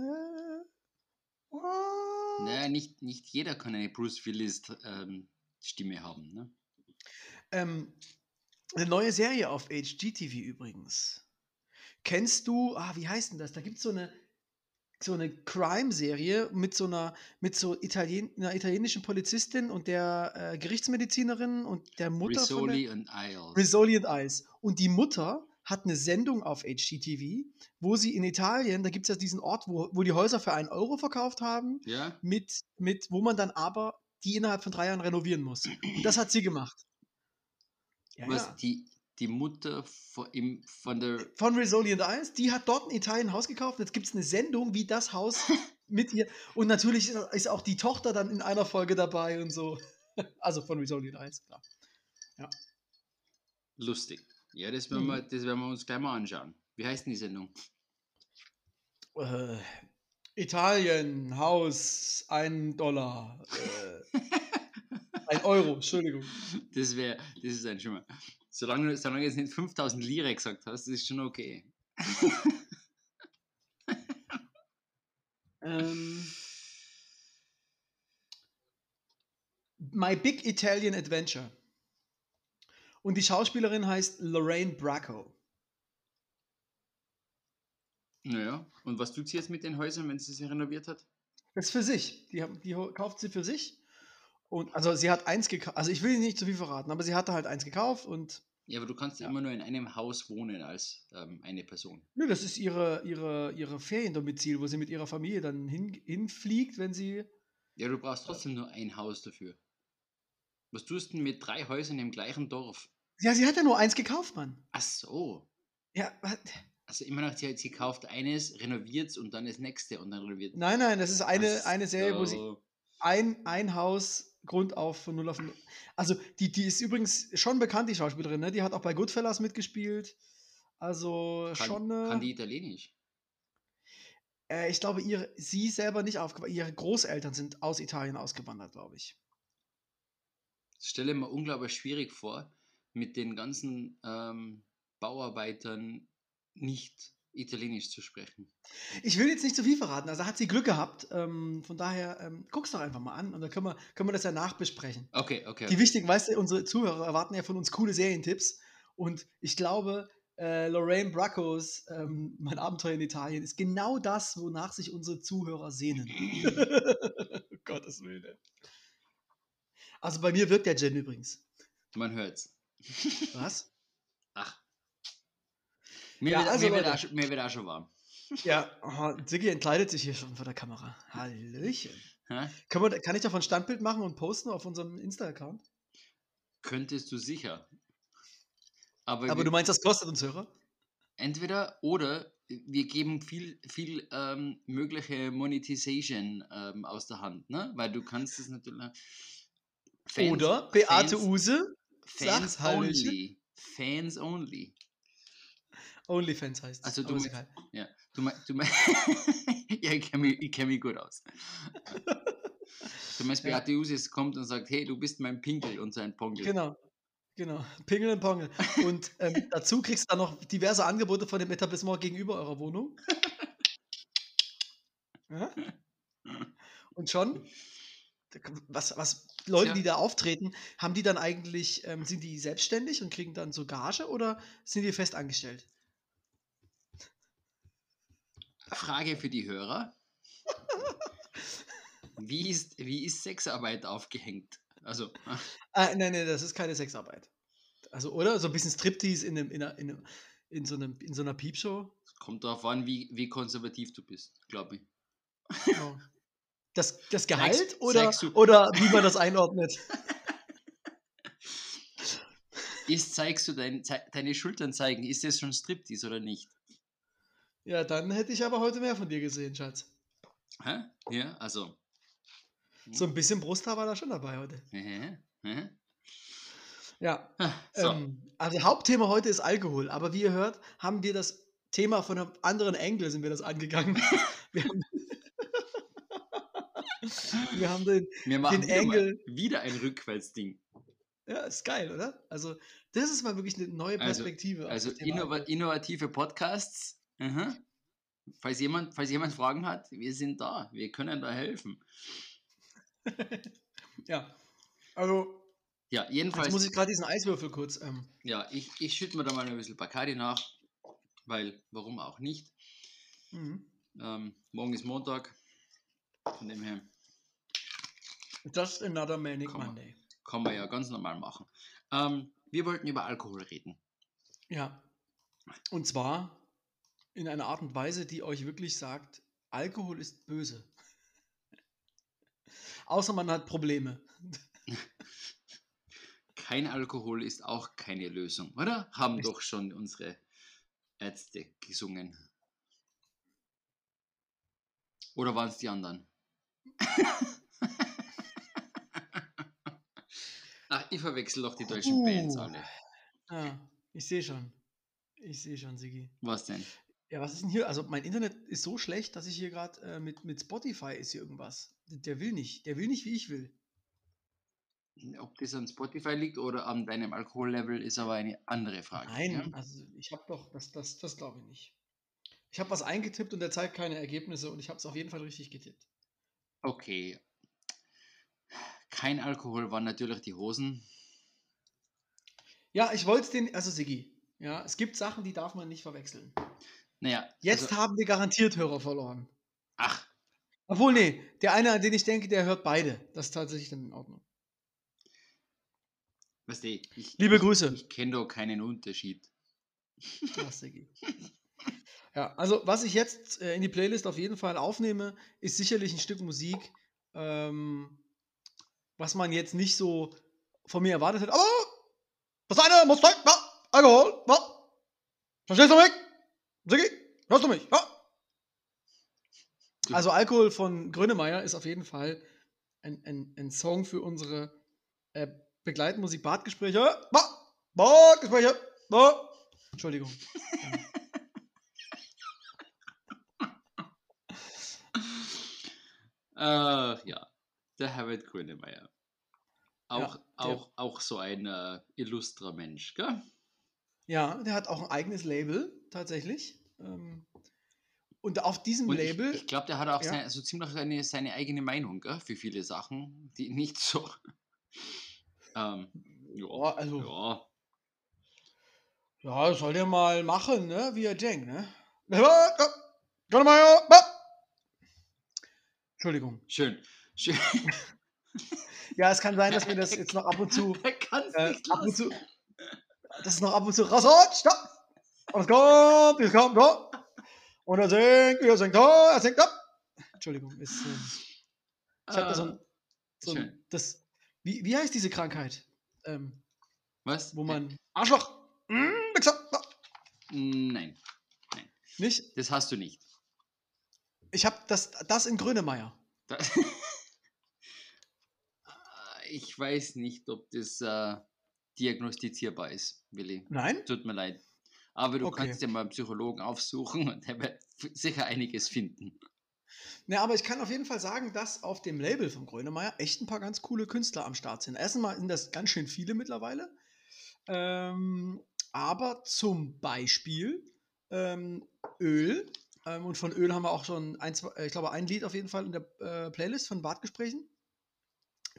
S1: What?
S3: Naja, nicht, nicht jeder kann eine Bruce Willis ähm, Stimme haben. Ne?
S1: Ähm, eine neue Serie auf HGTV übrigens. Kennst du, ah, wie heißt denn das? Da gibt es so eine, so eine Crime-Serie mit so einer, mit so Italien, einer italienischen Polizistin und der äh, Gerichtsmedizinerin und der Mutter von der,
S3: Risoli und Isles.
S1: Rizzoli and Eyes. Und die Mutter hat eine Sendung auf HGTV, wo sie in Italien, da gibt es ja diesen Ort, wo, wo die Häuser für einen Euro verkauft haben,
S3: ja?
S1: mit, mit, wo man dann aber die innerhalb von drei Jahren renovieren muss. Und das hat sie gemacht. Ja,
S3: Was,
S1: ja.
S3: Die, die Mutter von, im, von der.
S1: Von Rizzoli and Eyes, die hat dort in Italien ein Haus gekauft. Jetzt gibt es eine Sendung, wie das Haus (laughs) mit ihr. Und natürlich ist- auch die Tochter dann in einer Folge dabei und so. (laughs) Also von and Eyes, klar.
S3: Lustig. Ja, das werden,
S1: Mhm.
S3: wir, das werden wir uns gleich mal anschauen. Wie heißt denn die Sendung?
S1: Äh, Italien, Haus, ein Dollar. Äh, (laughs) ein Euro, Entschuldigung.
S3: Das wäre, das ist ein Schimmer. Solange, solange du jetzt nicht 5000 Lire gesagt hast, ist schon okay. (laughs)
S1: Ähm, My Big Italian Adventure. Und die Schauspielerin heißt Lorraine Bracco.
S3: Naja, und was tut sie jetzt mit den Häusern, wenn sie sie renoviert hat?
S1: Das ist für sich. Die, die kauft sie für sich. Und also sie hat eins gekauft. Also ich will nicht zu viel verraten, aber sie hatte halt eins gekauft und
S3: Ja, aber du kannst ja immer nur in einem Haus wohnen als ähm, eine Person.
S1: nö, das ist ihre, ihre, ihre Feriendomizil, wo sie mit ihrer Familie dann hin, hinfliegt, wenn sie.
S3: Ja, du brauchst trotzdem nur ein Haus dafür. Was tust du denn mit drei Häusern im gleichen Dorf?
S1: Ja, sie hat ja nur eins gekauft, Mann.
S3: Ach so.
S1: Ja, was?
S3: Also immer noch, sie, sie kauft eines, renoviert und dann das nächste und dann renoviert.
S1: Nein, nein, das ist eine,
S3: Ach
S1: eine Serie, wo sie
S3: so.
S1: ein, ein Haus Grund auf von 0 auf 0. Also, die, die ist übrigens schon bekannt, die Schauspielerin, ne? Die hat auch bei Goodfellas mitgespielt. Also
S3: kann,
S1: schon. Äh,
S3: kann die Italienisch?
S1: äh, ich glaube, ihre, sie selber nicht aufgewandert. Ihre Großeltern sind aus Italien ausgewandert, glaube ich.
S3: Das stelle mir unglaublich schwierig vor, mit den ganzen ähm, Bauarbeitern nicht Italienisch zu sprechen.
S1: Ich will jetzt nicht zu viel verraten, also hat sie Glück gehabt. Ähm, von daher, ähm, guck's doch einfach mal an und dann können wir, können wir das ja nachbesprechen.
S3: Okay, okay.
S1: Die wichtigen, weißt du, unsere Zuhörer erwarten ja von uns coole Serientipps. Und ich glaube, äh, Lorraine Braccos, ähm, mein Abenteuer in Italien, ist genau das, wonach sich unsere Zuhörer sehnen. (laughs) um Gottes Willen. Also bei mir wirkt der Gin übrigens.
S3: Man hört's.
S1: Was?
S3: Ach. Mir,
S1: Ja,
S3: wird,
S1: also
S3: mir, wird auch, schon- mir wird auch schon warm.
S1: Ja, oh, entkleidet sich hier schon vor der Kamera. Hallöchen.
S3: Hä?
S1: Kann, man, kann ich davon ein Standbild machen und posten auf unserem Insta-Account?
S3: Könntest du sicher. Aber,
S1: Aber
S3: wir,
S1: du meinst, das kostet uns Hörer?
S3: entweder oder wir geben viel, viel ähm, mögliche Monetization ähm, aus der Hand, ne? Weil du kannst es natürlich. Fans-
S1: Oder Beate
S3: Fans-
S1: Use,
S3: Fans only. Fans only.
S1: OnlyFans heißt es.
S3: Also du meinst-. Ja, du meinst. Du mein, (laughs) ja, ich kenne mich, ich kenn mich gut aus. Du meinst,
S1: Ja.
S3: Beate Usis kommt und sagt: Hey, du bist mein Pinkel und sein Pongel.
S1: Genau. Genau. Pingel und Pongel. Und ähm, (laughs) dazu kriegst du dann noch diverse Angebote von dem Etablissement gegenüber eurer Wohnung. (laughs) Ja? Und schon, was, was Leute,
S3: Tja.
S1: die da auftreten, haben die dann eigentlich, ähm, sind die selbstständig und kriegen dann so Gage oder sind die fest angestellt?
S3: Frage für die Hörer. Wie ist, wie ist Sexarbeit aufgehängt? Also,
S1: Ah, nein, nein, das ist keine Sexarbeit. Also, oder? So ein bisschen Striptease in, einem, in, einer, in, einem, in, so, einem, in so einer Piepshow.
S3: kommt darauf an, wie, wie konservativ du bist, glaube ich.
S1: Genau. Das, das Gehalt
S3: Zeigst-
S1: oder,
S3: du-
S1: oder wie man das einordnet?
S3: Ist, zeigst du dein, deine Schultern zeigen, ist das schon Striptease oder nicht?
S1: Ja, dann hätte ich aber heute mehr von dir gesehen, Schatz.
S3: Hä? Ja, also.
S1: So ein bisschen Brusthaar war da schon dabei heute.
S3: Hä? Hä?
S1: Ja,
S3: Ah, So,
S1: ähm, also Hauptthema heute ist Alkohol, aber wie ihr hört, haben wir das Thema von einem anderen Engel sind wir das angegangen. (laughs) wir, haben, (laughs) wir haben den,
S3: wir machen
S1: den
S3: wieder, mal,
S1: Engel.
S3: wieder ein Rückwärtsding.
S1: ja, ist geil, oder? Also, das ist mal wirklich eine neue
S3: Also-
S1: Perspektive.
S3: Also
S1: Thema
S3: innova innovative Podcasts. Aha. Falls, jemand, falls jemand Fragen hat, wir sind da. Wir können da helfen. (laughs)
S1: Ja, also,
S3: Ja,
S1: jetzt
S3: jedenfalls.
S1: muss ich gerade diesen Eiswürfel kurz. Ähm,
S3: Ja, ich, ich schütte mir da mal ein bisschen Bacardi nach, weil warum auch nicht.
S1: mhm.
S3: Ähm, morgen ist Montag, von dem her
S1: Just another Manic
S3: mal.
S1: Monday.
S3: kann man ja ganz normal machen. Ähm, wir wollten über Alkohol reden.
S1: Ja. Und zwar in einer Art und Weise, die euch wirklich sagt, Alkohol ist böse. (laughs) Außer man hat Probleme. (laughs)
S3: Kein Alkohol ist auch keine Lösung, oder? Haben
S1: Richtig.
S3: doch schon unsere Ärzte gesungen. Oder waren es die anderen? (laughs) Ach, ich verwechsel doch die deutschen
S1: Uh.
S3: Bands alle.
S1: Ah, ich sehe schon. Ich sehe schon, Sigi.
S3: Was denn?
S1: Ja, was ist denn hier? Also mein Internet ist so schlecht, dass ich hier gerade äh, mit, mit Spotify ist hier irgendwas. Der will nicht. Der will nicht, wie ich will.
S3: Ob das an Spotify liegt oder an deinem Alkohollevel, ist aber eine andere Frage.
S1: Nein,
S3: ja?
S1: also ich habe doch, das, das, das glaube ich nicht. Ich habe was eingetippt und der zeigt keine Ergebnisse und ich habe es auf jeden Fall richtig getippt.
S3: Okay. Kein Alkohol waren natürlich die Hosen.
S1: Ja, ich wollte es den, also Sigi, ja, es gibt Sachen, die darf man nicht verwechseln.
S3: Naja,
S1: Jetzt
S3: also,
S1: haben wir garantiert Hörer verloren.
S3: ach,
S1: Obwohl, nee, der eine, an den ich denke, der hört beide. Das ist tatsächlich dann in Ordnung.
S3: weißt du, ich,
S1: Liebe Grüße.
S3: ich kenne doch keinen Unterschied.
S1: Ja, Sigi. Ja, also was ich jetzt äh, in die Playlist auf jeden Fall aufnehme, ist sicherlich ein Stück Musik, ähm, was man jetzt nicht so von mir erwartet hat. Aber das eine muss ja, Alkohol, ja. Verstehst du mich? Sigi, hörst du mich? Ja.
S3: Du-
S1: Also Alkohol von Grönemeyer ist auf jeden Fall ein, ein, ein Song für unsere äh, Begleitmusik Badgespräche. Ja, Badgespräche. Ja. Entschuldigung.
S3: Äh, ja, der Herbert Grönemeyer. Auch,
S1: der-
S3: auch, auch so ein äh, illustrer Mensch, gell?
S1: Ja, der hat auch ein eigenes Label, tatsächlich. Ähm, und auf diesem
S3: Und
S1: Label.
S3: ich, ich glaube, der hat auch
S1: Ja.
S3: seine, so ziemlich seine, seine eigene Meinung gell, für viele Sachen, die nicht so. (laughs) Ähm, ja,
S1: also-
S3: ja.
S1: Ja, soll der mal machen, ne? Wie er denkt, ne? Entschuldigung.
S3: Schön. Schön. (laughs)
S1: Ja, es kann sein, dass wir das (laughs) jetzt noch ab und zu, äh, ab und zu, dass es noch ab und zu raushaut. Stopp! Und es kommt, es kommt, da. Und er singt, er singt, da, er singt, da. Entschuldigung, ist, ähm, ich habe da so ein, so ein das, wie, wie heißt diese Krankheit? Ähm,
S3: Was?
S1: wo man, Arschloch, mm, da.
S3: Nein,
S1: nicht?
S3: das hast du nicht.
S1: Ich habe das, das in Grönemeyer.
S3: Da (laughs) ich weiß nicht, ob das äh, diagnostizierbar ist, Willi.
S1: Nein?
S3: Tut mir leid. Aber du
S1: Okay.
S3: kannst ja mal einen Psychologen aufsuchen und der wird sicher einiges finden.
S1: Ne, aber ich kann auf jeden Fall sagen, dass auf dem Label von Grönemeyer echt ein paar ganz coole Künstler am Start sind. Erstmal sind das ganz schön viele mittlerweile. Ähm, aber zum Beispiel ähm, Öl. Ähm, und von Öl haben wir auch schon ein, zwei, äh, ich glaube, ein Lied auf jeden Fall in der äh, Playlist von Bartgesprächen.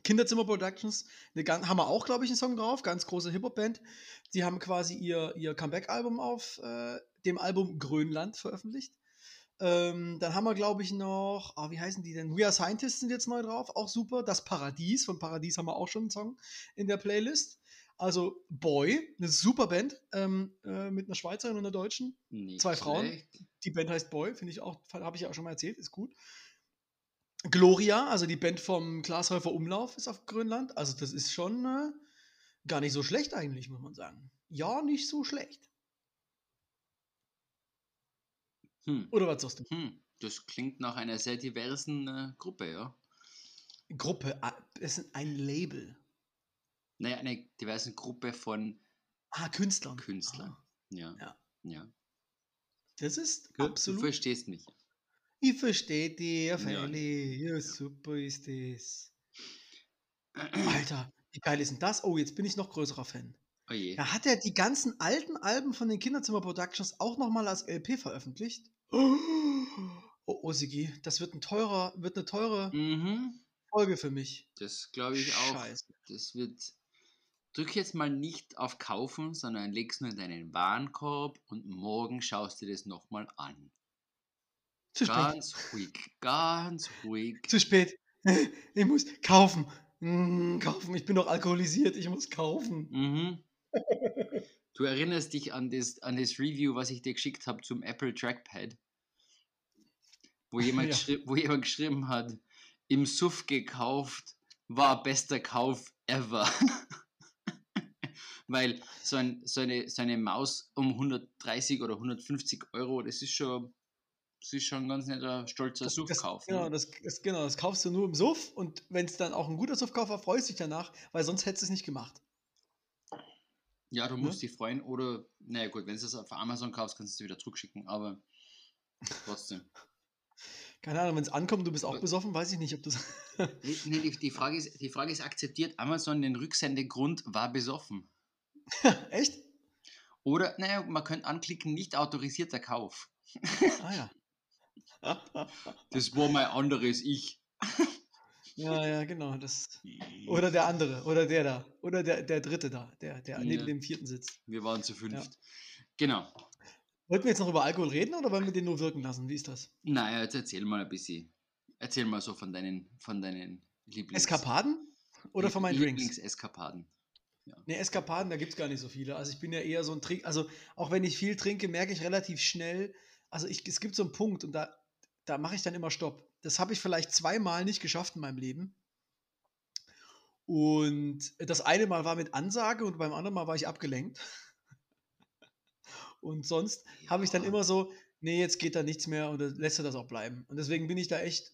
S1: Kinderzimmer Productions, eine, haben wir auch, glaube ich, einen Song drauf, ganz große Hip-Hop-Band. Die haben quasi ihr, ihr Comeback-Album auf äh, dem Album Grönland veröffentlicht. Ähm, dann haben wir, glaube ich, noch, ah, wie heißen die denn? We Are Scientists sind jetzt neu drauf, auch super. Das Paradies, von Paradies haben wir auch schon einen Song in der Playlist. Also Boy, eine super Band ähm, äh, mit einer Schweizerin und einer Deutschen.
S3: Nicht
S1: Zwei Frauen.
S3: schlecht.
S1: Die Band heißt Boy, finde ich auch, habe ich ja auch schon mal erzählt, ist gut. Gloria, also die Band vom Glashäufer Umlauf, ist auf Grönland. Also das ist schon äh, gar nicht so schlecht eigentlich, muss man sagen. Ja, nicht so schlecht.
S3: Hm.
S1: Oder was sagst du?
S3: Hm. Das klingt nach einer sehr diversen äh, Gruppe, ja.
S1: Gruppe, ah, es ist ein Label.
S3: Naja, eine diverse Gruppe von
S1: Ah, Künstlern.
S3: Künstlern.
S1: Ah,
S3: Ja.
S1: Ja.
S3: ja.
S1: das ist
S3: Du
S1: absolut.
S3: verstehst mich.
S1: Ich verstehe dich,
S3: Ja.
S1: Feli. Ja, super ist das. Alter, wie geil ist denn das? Oh, jetzt bin ich noch größerer Fan.
S3: Oh je.
S1: Da hat er die ganzen alten Alben von den Kinderzimmer Productions auch nochmal als LP veröffentlicht. (gasps) Oh, oh Sigi, das wird ein teurer, wird eine teure
S3: Mhm.
S1: Folge für mich.
S3: Das glaube ich auch.
S1: Scheiße.
S3: Das wird. Drück jetzt mal nicht auf Kaufen, sondern leg's nur in deinen Warenkorb und morgen schaust du das nochmal an.
S1: Zu spät.
S3: Ganz ruhig, ganz ruhig.
S1: Zu spät. (laughs) Ich muss kaufen. Mm, kaufen. Ich bin doch alkoholisiert. Ich muss kaufen.
S3: Mhm. (laughs) Du erinnerst dich an das, an das Review, was ich dir geschickt habe zum Apple Trackpad, wo (laughs) jemand,
S1: Ja.
S3: wo jemand geschrieben hat, im Suff gekauft, war bester Kauf ever. Weil so, ein, so, eine, so eine Maus um 130 oder 150 Euro, das ist schon, das ist schon ein ganz netter, stolzer
S1: Das,
S3: Suffkauf.
S1: genau, das, das, genau, das kaufst du nur im Suff und wenn es dann auch ein guter Suffkauf war, freust du dich danach, weil sonst hättest du es nicht gemacht.
S3: Ja, du
S1: Ne?
S3: musst dich freuen oder, naja gut, wenn du es auf Amazon kaufst, kannst du es wieder zurückschicken, aber trotzdem. (laughs)
S1: Keine Ahnung, wenn es ankommt, du bist auch besoffen, weiß ich nicht, ob du (laughs)
S3: Nee, nee, die, die, Frage ist, die Frage ist, akzeptiert Amazon den Rücksendegrund, war besoffen? (laughs)
S1: Echt?
S3: Oder, naja, man könnte anklicken, nicht autorisierter Kauf.
S1: Ah ja.
S3: Das war mein anderes Ich.
S1: Ja, ja, genau. Das. Oder der andere, oder der da, oder der, der dritte da, der, der neben
S3: Ja.
S1: dem vierten sitzt.
S3: Wir waren zu fünft. Genau.
S1: Wollten wir jetzt noch über Alkohol reden oder wollen wir den nur wirken lassen? Wie ist das?
S3: Naja, jetzt erzähl mal ein bisschen. Erzähl mal so von deinen, von deinen Lieblings...
S1: Eskapaden? Oder von meinen Drinks?
S3: Lieblingseskapaden.
S1: Ne, Eskapaden, da gibt es gar nicht so viele. Also ich bin ja eher so ein Trink, also auch wenn ich viel trinke, merke ich relativ schnell, also ich, es gibt so einen Punkt und da, da mache ich dann immer Stopp. Das habe ich vielleicht zweimal nicht geschafft in meinem Leben. Und das eine Mal war mit Ansage und beim anderen Mal war ich abgelenkt. (laughs) Und sonst habe ich dann
S3: Ja.
S1: immer so, nee, jetzt geht da nichts mehr und dann lässt er das auch bleiben. Und deswegen bin ich da echt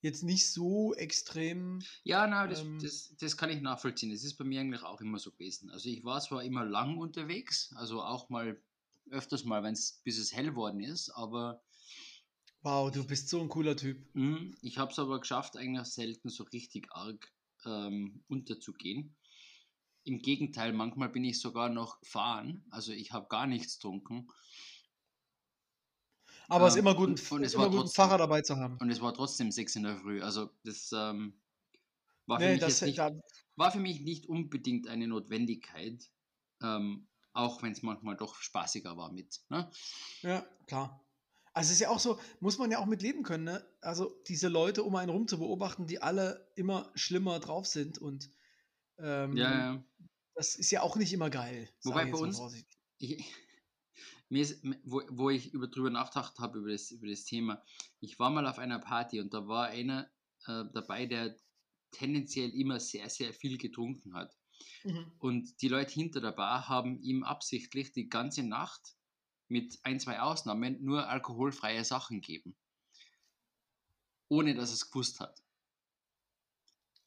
S1: jetzt nicht so extrem.
S3: Ja, na, das,
S1: Ähm.
S3: das, das kann ich nachvollziehen. Das ist bei mir eigentlich auch immer so gewesen. Also ich war zwar immer lang unterwegs, also auch mal öfters mal, wenn es bis es hell worden ist, aber
S1: Wow, du bist so ein cooler Typ.
S3: Mhm, Ich habe es aber geschafft, eigentlich selten so richtig arg ähm, unterzugehen. Im Gegenteil, manchmal bin ich sogar noch gefahren. Also ich habe gar nichts getrunken.
S1: Aber es ist
S3: Ähm,
S1: immer gut,
S3: und- und
S1: es immer
S3: war
S1: gut, einen
S3: trotzdem-
S1: Fahrer dabei zu haben.
S3: Und es war trotzdem 6 in der Früh. Also das ähm, war, für
S1: Nee,
S3: mich
S1: das,
S3: nicht, war für mich nicht unbedingt eine Notwendigkeit. Ähm, auch wenn es manchmal doch spaßiger war mit. Ne?
S1: ja, klar. Also es ist ja auch so, muss man ja auch mit leben können, ne? Also diese Leute um einen rum zu beobachten, die alle immer schlimmer drauf sind und ähm,
S3: Ja, ja.
S1: das ist ja auch nicht immer geil.
S3: Wobei bei uns-. Ich, (laughs) mir ist, wo, wo ich über, drüber nachgedacht habe über das, über das Thema, ich war mal auf einer Party und da war einer äh, dabei, der tendenziell immer sehr, sehr viel getrunken hat.
S1: Mhm.
S3: Und die Leute hinter der Bar haben ihm absichtlich die ganze Nacht mit ein, zwei Ausnahmen nur alkoholfreie Sachen gegeben. Ohne dass er es gewusst hat.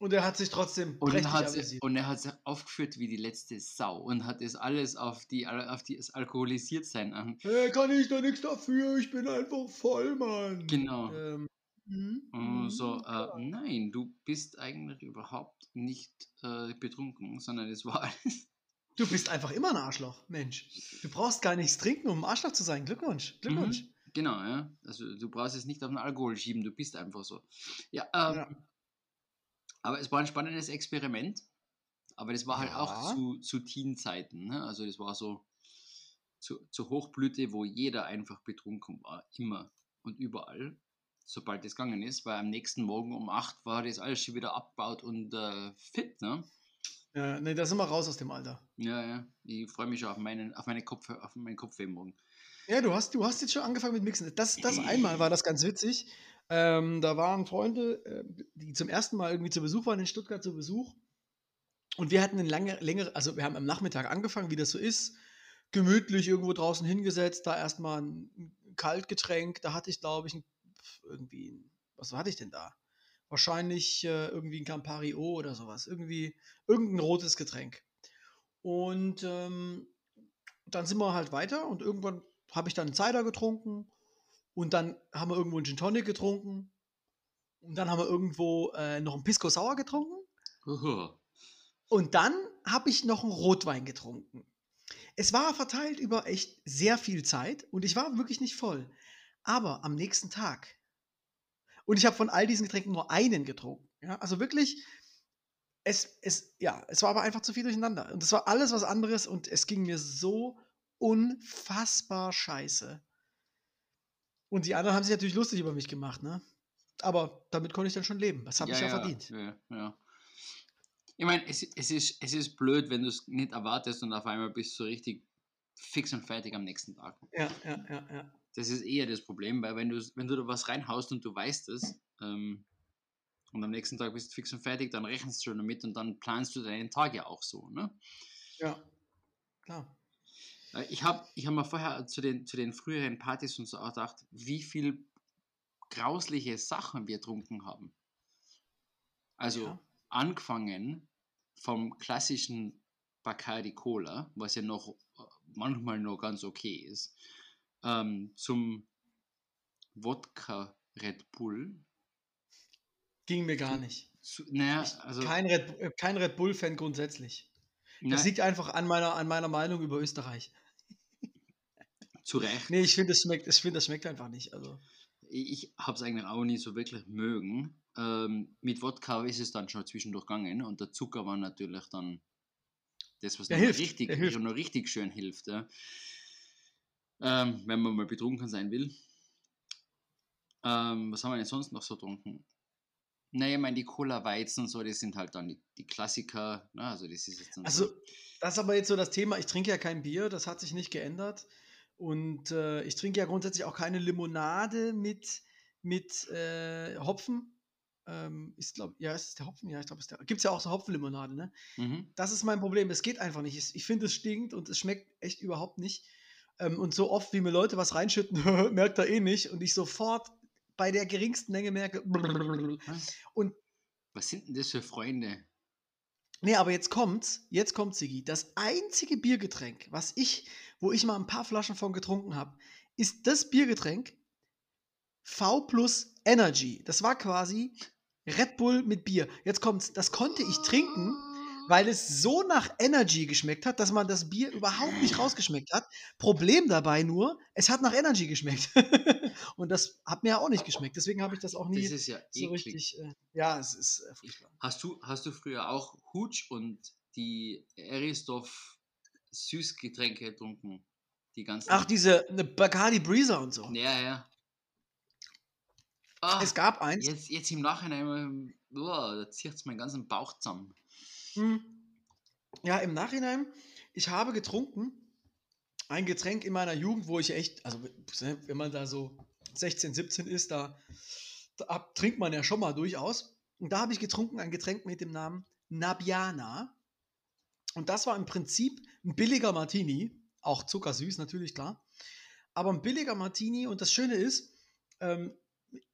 S1: Und er hat sich trotzdem
S3: Und er, hat
S1: amüsiert.
S3: und er hat sich aufgeführt wie die letzte Sau und hat das alles auf, die, auf die, das Alkoholisiertsein an.
S1: Hey, kann ich da nichts dafür, ich bin einfach voll, Mann.
S3: Genau.
S1: Ähm, mhm,
S3: Und
S1: mhm,
S3: so, äh, nein, du bist eigentlich überhaupt nicht äh, betrunken, sondern es war alles. (laughs)
S1: Du bist einfach immer ein Arschloch, Mensch. Du brauchst gar nichts trinken, um ein Arschloch zu sein. Glückwunsch, Glückwunsch.
S3: Genau, ja. Also du brauchst es nicht auf den Alkohol schieben, du bist einfach so. Ja, ähm,
S1: Ja.
S3: aber es war ein spannendes Experiment. Aber das war halt
S1: Ja.
S3: auch zu, zu Teen-Zeiten. Ne? Also das war so zu, zur Hochblüte, wo jeder einfach betrunken war. Immer und überall. Sobald es gegangen ist, weil am nächsten Morgen um 8 war das alles schon wieder abgebaut und äh, fit, ne?
S1: Ja, nee, da sind wir raus aus dem Alter.
S3: Ja, ja. Ich freue mich schon auf meinen, auf meine Kopf, auf meinen Kopfweh morgen.
S1: Ja, du hast, du hast jetzt schon angefangen mit Mixen. Das, das einmal war das ganz witzig. Ähm, da waren Freunde, äh, die zum ersten Mal irgendwie zu Besuch waren in Stuttgart zu Besuch. Und wir hatten eine lange, längere, also wir haben am Nachmittag angefangen, wie das so ist. Gemütlich irgendwo draußen hingesetzt, da erstmal ein Kaltgetränk. Da hatte ich, glaube ich, ein, irgendwie, ein, was hatte ich denn da? Wahrscheinlich äh, irgendwie ein Campari O oder sowas. Irgendwie irgendein rotes Getränk. Und ähm, dann sind wir halt weiter und irgendwann habe ich dann einen Cider getrunken und dann haben wir irgendwo einen Gin Tonic getrunken und dann haben wir irgendwo äh, noch einen Pisco Sour getrunken
S3: Uhu.
S1: und dann habe ich noch einen Rotwein getrunken. Es war verteilt über echt sehr viel Zeit und ich war wirklich nicht voll. Aber am nächsten Tag und ich habe von all diesen Getränken nur einen getrunken. Ja, also wirklich, es, es, ja, es war aber einfach zu viel durcheinander. Und es war alles was anderes und es ging mir so unfassbar scheiße. Und die anderen haben sich natürlich lustig über mich gemacht, ne? Aber damit konnte ich dann schon leben. Das habe ich ja, verdient.
S3: Ja, ja. Ich meine, es, es, ist, es ist blöd, wenn du es nicht erwartest und auf einmal bist du richtig fix und fertig am nächsten Tag.
S1: Ja, ja, ja, ja.
S3: Das ist eher das Problem, weil wenn du, wenn du da was reinhaust und du weißt es ähm, und am nächsten Tag bist du fix und fertig, dann rechnest du schon damit und dann planst du deinen Tag ja auch so. Ne?
S1: Ja, klar.
S3: Äh, Ich habe ich hab mir vorher zu den, zu den früheren Partys und so auch gedacht, wie viel grausliche Sachen wir getrunken haben. Also
S1: Ja.
S3: angefangen vom klassischen Bacardi Cola, was ja noch äh, manchmal noch ganz okay ist, ähm, zum Wodka Red Bull.
S1: Ging mir gar nicht.
S3: Zu, naja, also
S1: kein Red, äh, kein Red Bull-Fan grundsätzlich.
S3: na,
S1: Das liegt einfach an meiner, an meiner Meinung über Österreich.
S3: zu Recht.
S1: Nee, ich finde, das schmeckt, ich das schmeckt einfach nicht. Also,
S3: Ich habe es eigentlich auch nie so wirklich mögen. Ähm, mit Wodka ist es dann schon zwischendurch gegangen und der Zucker war natürlich dann das, was
S1: Der hilft,
S3: richtig,
S1: der hilft.
S3: noch richtig schön hilft. Ja. Ähm, wenn man mal betrunken sein will. Ähm, was haben wir denn sonst noch so getrunken? Naja, ich meine, die Cola-Weizen und so, das sind halt dann die, die Klassiker. Ne? Also, das ist jetzt
S1: also,
S3: so.
S1: das ist aber jetzt so das Thema. Ich trinke ja kein Bier, das hat sich nicht geändert. Und äh, ich trinke ja grundsätzlich auch keine Limonade mit, mit äh, Hopfen. Ähm, ist, glaub, ja, ist es der Hopfen? Ja, ich glaube, es ist der. Gibt es ja auch so Hopfenlimonade, ne?
S3: Mhm.
S1: Das ist mein Problem. Es geht einfach nicht. Ich, ich finde, es stinkt und es schmeckt echt überhaupt nicht. Ähm, und so oft, wie mir Leute was reinschütten, (laughs) merkt er eh nicht. Und ich sofort bei der geringsten Menge merke.
S3: Was? (laughs)
S1: Und
S3: Was sind denn das für Freunde?
S1: nee, aber jetzt kommt's. Jetzt kommt Sigi. Das einzige Biergetränk, was ich, wo ich mal ein paar Flaschen von getrunken habe, ist das Biergetränk V plus Energy. Das war quasi Red Bull mit Bier. Jetzt kommt's. Das konnte ich trinken, weil es so nach Energy geschmeckt hat, dass man das Bier überhaupt nicht rausgeschmeckt hat. Problem dabei nur, es hat nach Energy geschmeckt. (laughs) und das hat mir ja auch nicht geschmeckt. Deswegen habe ich das auch nie
S3: Das ist ja
S1: so
S3: eklig.
S1: richtig. Äh, ja, es ist äh, furchtbar.
S3: Hast du, hast du früher auch Hutsch und die Eristoff Süßgetränke getrunken? Die ganzen.
S1: Ach, diese ne, Bacardi Breezer und so.
S3: Ja, ja. Ah,
S1: Es gab eins.
S3: jetzt, jetzt im Nachhinein, oh, da zieht es meinen ganzen Bauch zusammen.
S1: Hm. Ja, im Nachhinein, ich habe getrunken ein Getränk in meiner Jugend, wo ich echt, also ne, wenn man da so 16, 17 ist, da, da trinkt man ja schon mal durchaus. Und da habe ich getrunken ein Getränk mit dem Namen Nabiana. Und das war im Prinzip ein billiger Martini, auch zuckersüß natürlich, klar. Aber ein billiger Martini und das Schöne ist, ähm,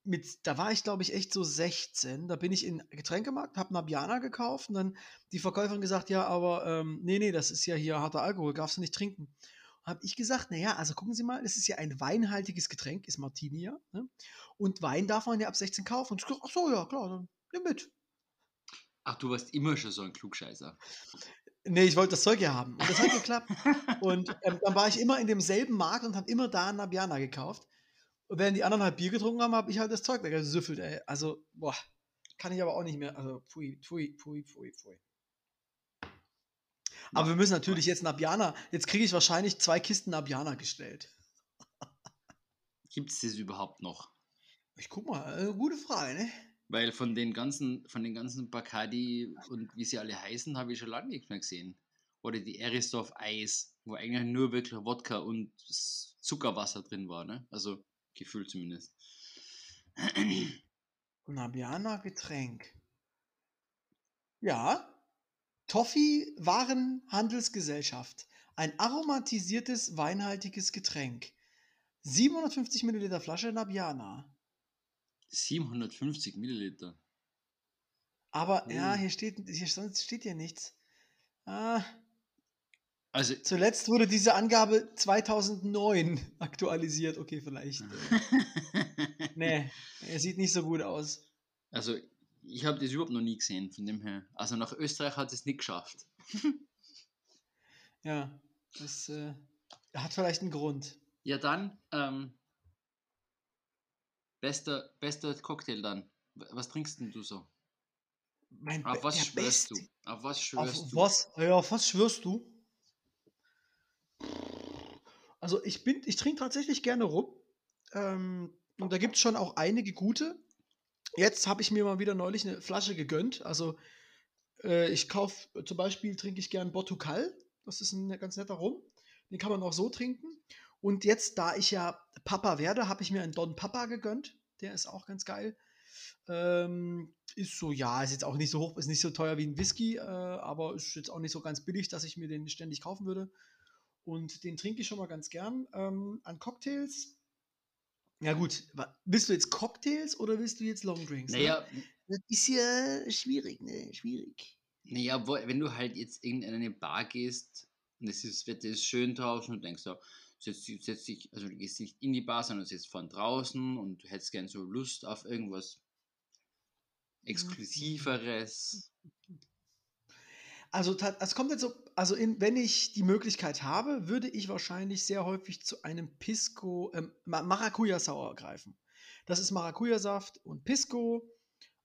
S1: mit, da war ich glaube ich echt so 16, da bin ich in Getränkemarkt, habe Nabiana gekauft und dann die Verkäuferin gesagt, ja, aber ähm, nee, nee, das ist ja hier harter Alkohol, darfst du nicht trinken. Habe ich gesagt, naja, also gucken Sie mal, das ist ja ein weinhaltiges Getränk, ist Martini ja. Ne? Und Wein darf man ja ab 16 kaufen. Und ich gesagt, ach so, ja, klar, dann nimm mit.
S3: Ach, du warst immer schon so ein Klugscheißer.
S1: Nee, ich wollte das Zeug ja haben. Und das hat geklappt. Und ähm, dann war ich immer in demselben Markt und habe immer da Nabiana gekauft. Und während die anderen halt Bier getrunken haben, habe ich halt das Zeug weggesüffelt, ey. Also, boah, kann ich aber auch nicht mehr. Also, pfui, pfui, pfui, pfui, pfui. Aber wir müssen natürlich jetzt Nabiana, jetzt kriege ich wahrscheinlich zwei Kisten Nabiana gestellt. (laughs)
S3: Gibt es das überhaupt noch?
S1: Ich guck mal, äh, gute Frage, ne?
S3: Weil von den ganzen, von den ganzen Bacardi und wie sie alle heißen, habe ich schon lange nichts mehr gesehen. Oder die Eristoff Eis, wo eigentlich nur wirklich Wodka und Zuckerwasser drin war, ne? Also gefühlt zumindest.
S1: Nabiana Getränk. Ja. Toffee Warenhandelsgesellschaft. Ein aromatisiertes, weinhaltiges Getränk. 750 Milliliter Flasche Nabiana.
S3: 750 Milliliter.
S1: Aber ja,
S3: Oh.
S1: hier steht, hier sonst steht hier nichts. Ah,
S3: Also,
S1: zuletzt wurde diese Angabe 2009 (laughs) aktualisiert. Okay, vielleicht. Äh, (laughs) nee, er sieht nicht so gut aus.
S3: also ich habe das überhaupt noch nie gesehen, von dem her. Also nach Österreich hat es nicht geschafft. (laughs)
S1: Ja, das äh, hat vielleicht einen Grund.
S3: Ja, dann, ähm, bester, bester Cocktail dann. Was trinkst denn du so?
S1: Mein
S3: Auf was schwörst
S1: beste-
S3: du? Auf was
S1: Auf
S3: schwörst du?
S1: was? Ja, auf was schwörst du? Also ich bin, ich trinke tatsächlich gerne rum. Ähm, und da gibt es schon auch einige gute. Jetzt habe ich mir mal wieder neulich eine Flasche gegönnt. Also äh, ich kaufe zum Beispiel trinke ich gern Botucal. Das ist ein ganz netter Rum. Den kann man auch so trinken. Und jetzt, da ich ja Papa werde, habe ich mir einen Don Papa gegönnt. Der ist auch ganz geil. Ähm, ist so, ja, ist jetzt auch nicht so hoch, ist nicht so teuer wie ein Whisky, äh, aber ist jetzt auch nicht so ganz billig, dass ich mir den ständig kaufen würde. Und den trinke ich schon mal ganz gern. Ähm, an Cocktails. Ja, gut. Willst du jetzt Cocktails oder willst du jetzt Longdrinks? ne?
S3: Naja,
S1: Das ist ja schwierig, ne? Schwierig.
S3: naja, wo- wenn du halt jetzt in eine Bar gehst und es ist, Wetter ist schön draußen und denkst so, setz, dich- setz dich, also du gehst nicht in die Bar, sondern sitzt von draußen und du hättest gern so Lust auf irgendwas Exklusiveres.
S1: Also, es kommt jetzt so, also in, wenn ich die Möglichkeit habe, würde ich wahrscheinlich sehr häufig zu einem Pisco, ähm, Ma- Maracuja-Sauer greifen. Das ist Maracuja-Saft und Pisco,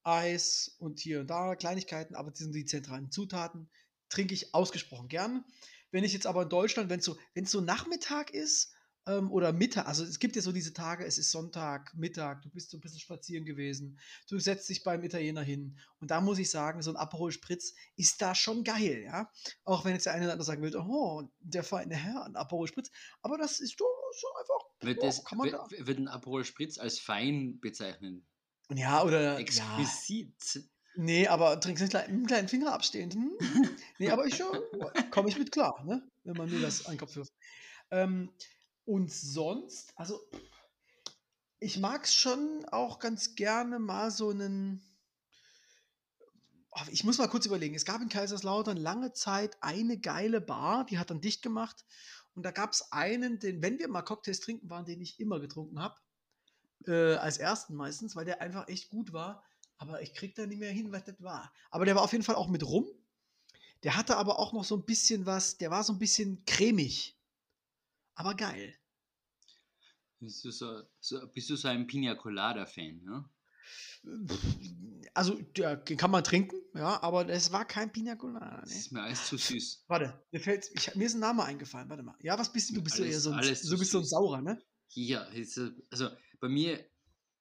S1: Eis und hier und da Kleinigkeiten, aber das sind die zentralen Zutaten. Trinke ich ausgesprochen gern. Wenn ich jetzt aber in Deutschland, wenn es so, wenn es so Nachmittag ist ähm, oder Mittag, also es gibt ja so diese Tage, es ist Sonntag, Mittag, du bist so ein bisschen spazieren gewesen, du setzt dich beim Italiener hin und da muss ich sagen, so ein Aperol Spritz ist da schon geil, ja. Auch wenn jetzt der eine oder andere sagen will, oh, der feine Herr, ein Aperol Spritz. Aber das ist doch so einfach.
S3: Wird,
S1: Ja,
S3: das,
S1: man
S3: wird,
S1: da.
S3: wird ein Aperol Spritz als fein bezeichnen?
S1: Ja, oder. Ja,
S3: Exquisit.
S1: nee, aber trinkst nicht mit dem kleinen Finger abstehend. Hm? (laughs) Nee, aber ich schon. Komme ich mit klar, ne? Wenn man mir das an den Kopf wirft. Ähm, und sonst, also. Ich mag es schon auch ganz gerne mal so einen. Oh, Ich muss mal kurz überlegen. Es gab in Kaiserslautern lange Zeit eine geile Bar, die hat dann dicht gemacht. Und da gab es einen, den, wenn wir mal Cocktails trinken waren, den ich immer getrunken habe. Äh, als ersten meistens, weil der einfach echt gut war. Aber ich krieg da nicht mehr hin, was das war. Aber der war auf jeden Fall auch mit rum. Der hatte aber auch noch so ein bisschen was, der war so ein bisschen cremig. Aber geil.
S3: Bist du so, so, bist du so ein Pina Colada-Fan, ne?
S1: Also, der, den kann man trinken, ja, aber es war kein Pina Colada.
S3: Das
S1: Ne?
S3: ist mir alles zu süß.
S1: Warte, mir, fällt, ich, mir ist ein Name eingefallen. Warte mal. Ja, was bist du? Du bist so
S3: Alles-
S1: eher so ein,
S3: zu
S1: bist so ein. Saurer, ne?
S3: Äh, also bei mir,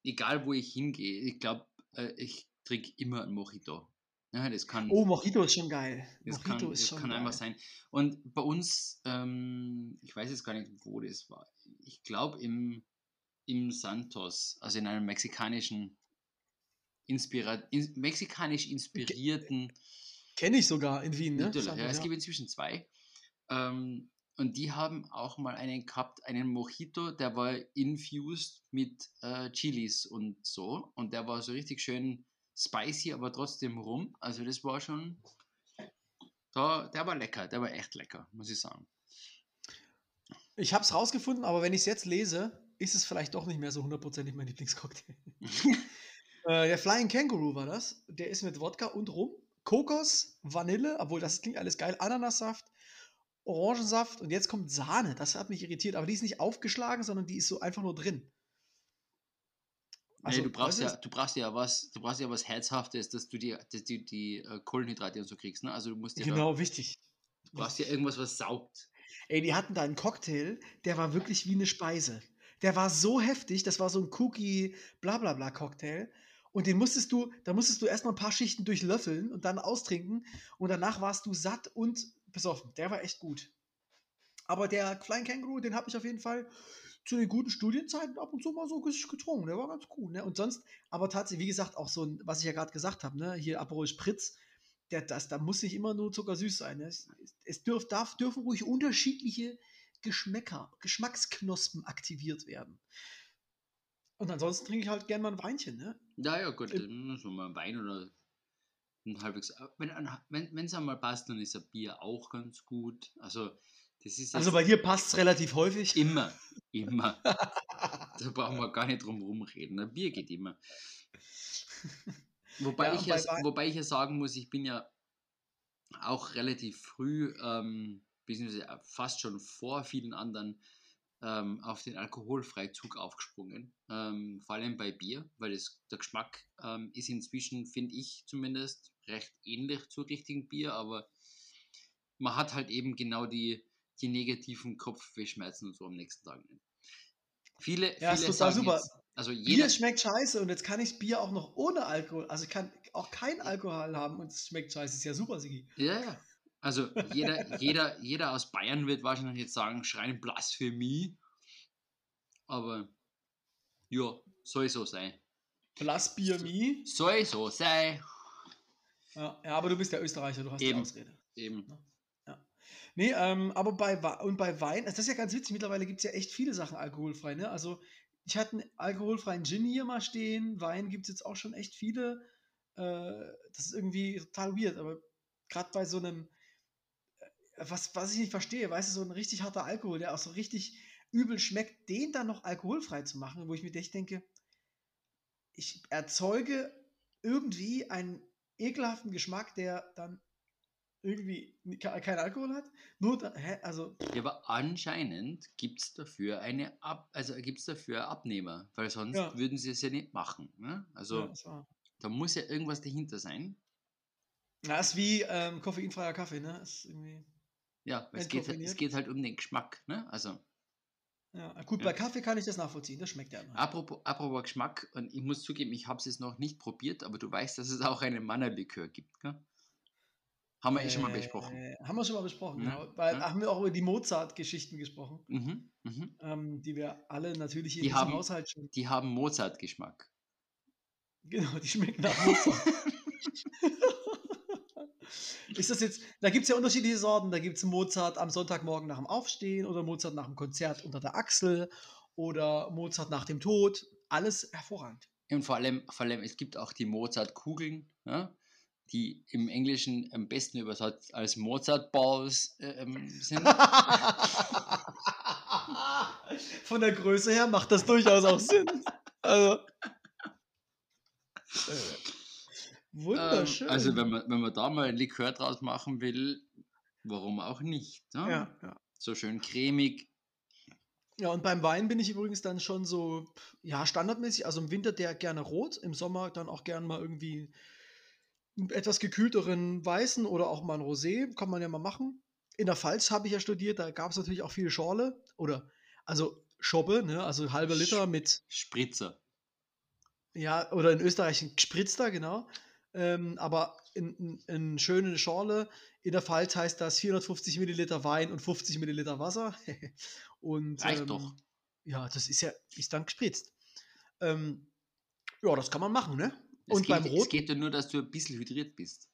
S3: egal wo ich hingehe, ich glaube, äh, ich trinke immer ein Mojito. Ja, das kann,
S1: Oh, Mojito ist schon geil.
S3: das
S1: Mojito
S3: kann,
S1: ist
S3: das
S1: schon
S3: kann
S1: geil.
S3: einfach sein. Und bei uns, ähm, ich weiß jetzt gar nicht, wo das war. Ich glaube im, im Santos, also in einem mexikanischen, inspira in, mexikanisch inspirierten
S1: Kenne ich sogar in Wien, ne? Santos,
S3: ja, es
S1: ja.
S3: gibt inzwischen zwei. Ähm, und die haben auch mal einen gehabt, einen Mojito, der war infused mit äh, Chilis und so. Und der war so richtig schön spicy, aber trotzdem rum. Also das war schon. Da, der war lecker, der war echt lecker, muss ich sagen.
S1: Ich habe es rausgefunden, aber wenn ich es jetzt lese, ist es vielleicht doch nicht mehr so hundertprozentig mein Lieblingscocktail. (laughs) äh, der Flying Kangaroo war das. Der ist mit Wodka und Rum, Kokos, Vanille, obwohl das klingt alles geil, Ananassaft, Orangensaft und jetzt kommt Sahne. Das hat mich irritiert, aber die ist nicht aufgeschlagen, sondern die ist so einfach nur drin.
S3: Nee, du brauchst ja, du brauchst ja was, du brauchst ja was Herzhaftes, dass du die, dass die, die äh, Kohlenhydrate und so kriegst. Ne? Also du musst ja da,
S1: Genau, wichtig.
S3: du brauchst ja irgendwas, was saugt.
S1: Ey, die hatten da einen Cocktail, der war wirklich wie eine Speise. Der war so heftig, das war so ein Cookie blablabla Cocktail. Und den musstest du, da musstest du erstmal ein paar Schichten durchlöffeln und dann austrinken. Und danach warst du satt und besoffen. Der war echt gut. Aber der Flying Kangaroo, den habe ich auf jeden Fall zu den guten Studienzeiten ab und zu mal so getrunken. Der war ganz cool. Ne? Und sonst, aber tatsächlich, wie gesagt, auch so ein, was ich ja gerade gesagt habe, ne? hier Aperol Spritz, der, das, da muss nicht immer nur zuckersüß sein. Ne? Es, es dürf, darf, dürfen ruhig unterschiedliche Geschmäcker, Geschmacksknospen aktiviert werden. Und ansonsten trinke ich halt gerne mal ein Weinchen. Ne?
S3: Ja, ja, gut,
S1: Äh,
S3: dann so mal ein Wein oder ein halbwegs. Wenn es wenn, einmal passt, dann ist ein Bier auch ganz gut. Also,
S1: Also bei dir passt es relativ häufig.
S3: immer, immer. (laughs) Da brauchen wir gar nicht drum rumreden. Ein Bier geht immer. Wobei,
S1: Ja,
S3: ich ja, wobei ich ja sagen muss, ich bin ja auch relativ früh, ähm, beziehungsweise fast schon vor vielen anderen, ähm, auf den Alkoholfreizug aufgesprungen. Ähm, vor allem bei Bier, weil es, der Geschmack ähm, ist inzwischen, finde ich zumindest, recht ähnlich zu richtigen Bier, aber man hat halt eben genau die, die negativen Kopfwehschmerzen und so am nächsten Tag nicht. Viele,
S1: Ja, ist
S3: viele
S1: total
S3: sagen
S1: super.
S3: Jetzt, also
S1: Bier
S3: jeder,
S1: schmeckt scheiße und jetzt kann ich Bier auch noch ohne Alkohol. Also ich kann auch kein Alkohol haben und es schmeckt scheiße. Ist ja super, Sigi.
S3: Ja, ja. Also jeder, jeder, jeder aus Bayern wird wahrscheinlich jetzt sagen, schreien Blasphemie. Aber ja, soll so sein.
S1: Blass Bier Mi.
S3: Soll so sein.
S1: Ja, ja, aber du bist ja Österreicher, du hast
S3: Eben.
S1: die Ausrede.
S3: Eben.
S1: Nee, ähm, aber bei, und bei Wein, also das ist ja ganz witzig, mittlerweile gibt es ja echt viele Sachen alkoholfrei, ne? Also ich hatte einen alkoholfreien Gin hier mal stehen, Wein gibt es jetzt auch schon echt viele. Äh, das ist irgendwie total weird, aber gerade bei so einem, äh, was, was ich nicht verstehe, weißt du, so ein richtig harter Alkohol, der auch so richtig übel schmeckt, den dann noch alkoholfrei zu machen, wo ich mir echt denke, ich erzeuge irgendwie einen ekelhaften Geschmack, der dann irgendwie ke- keinen Alkohol hat. Nur, da, hä, also,
S3: Ja, aber anscheinend gibt es dafür eine Ab also gibt's dafür Abnehmer, weil sonst
S1: Ja.
S3: würden sie es ja nicht machen. Ne? Also
S1: ja, das
S3: da muss ja irgendwas dahinter sein.
S1: Ja, ist wie ähm, koffeinfreier Kaffee, ne? Ist irgendwie.
S3: Ja, es geht, halt- es geht halt um den Geschmack. Ne? Also
S1: Ja, gut,
S3: Ja.
S1: bei Kaffee kann ich das nachvollziehen, das schmeckt ja immer.
S3: Apropos, apropos Geschmack, und ich muss zugeben, ich habe es jetzt noch nicht probiert, aber du weißt, dass es auch einen Mannerlikör gibt, gell? Haben wir eh schon mal besprochen.
S1: Äh, haben wir schon mal besprochen,
S3: Ja,
S1: genau. Weil
S3: ja.
S1: haben wir auch über die Mozart-Geschichten gesprochen,
S3: Mhm, mhm.
S1: ähm, die wir alle natürlich in
S3: Die
S1: diesem
S3: haben-
S1: Haushalt schon.
S3: Die haben Mozart-Geschmack.
S1: Genau, die schmecken nach Mozart. (laughs) Ist das jetzt, da gibt es ja unterschiedliche Sorten. Da gibt es Mozart am Sonntagmorgen nach dem Aufstehen oder Mozart nach dem Konzert unter der Achsel oder Mozart nach dem Tod. Alles hervorragend.
S3: Und vor allem, vor allem, es gibt auch die Mozart-Kugeln, ja, die im Englischen am besten übersetzt als Mozart-Balls äh, ähm, sind. (laughs)
S1: Von der Größe her macht das durchaus auch Sinn. Also. Wunderschön.
S3: Ähm, also wenn man, wenn man da mal ein Likör draus machen will, warum auch nicht? Ne?
S1: ja, ja.
S3: So schön cremig.
S1: Ja, und beim Wein bin ich übrigens dann schon so, ja, standardmäßig. Also im Winter der gerne rot, im Sommer dann auch gern mal irgendwie etwas gekühlteren weißen oder auch mal ein Rosé, kann man ja mal machen. In der Pfalz habe ich ja studiert, da gab es natürlich auch viele Schorle oder, also Schobbe, ne, also halbe Liter mit,
S3: Spritzer.
S1: ja, oder in Österreich ein Gespritzter, genau. Ähm, aber in, in, in schöne Schorle, in der Pfalz heißt das 450 Milliliter Wein und 50 Milliliter Wasser. (laughs) und
S3: Reicht
S1: ähm,
S3: doch.
S1: ja, das ist ja, ist dann gespritzt. Ähm, ja, das kann man machen, ne?
S3: Es
S1: Und
S3: geht,
S1: beim
S3: Es
S1: Rot,
S3: geht ja nur, dass du ein bisschen hydriert bist.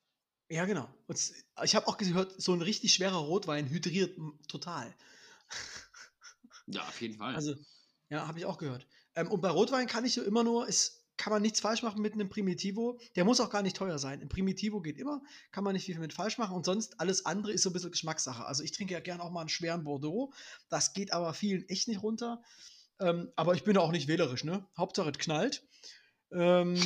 S1: ja genau. Und ich habe auch gehört, so ein richtig schwerer Rotwein hydriert total.
S3: Ja, auf jeden Fall.
S1: Also, ja, habe ich auch gehört. Ähm, und bei Rotwein kann ich so immer nur, es kann man nichts falsch machen mit einem Primitivo. Der muss auch gar nicht teuer sein. Ein Primitivo geht immer, kann man nicht viel mit falsch machen. Und sonst alles andere ist so ein bisschen Geschmackssache. Also ich trinke ja gerne auch mal einen schweren Bordeaux. Das geht aber vielen echt nicht runter. Ähm, aber ich bin auch nicht wählerisch, ne? Hauptsache es knallt. Ähm,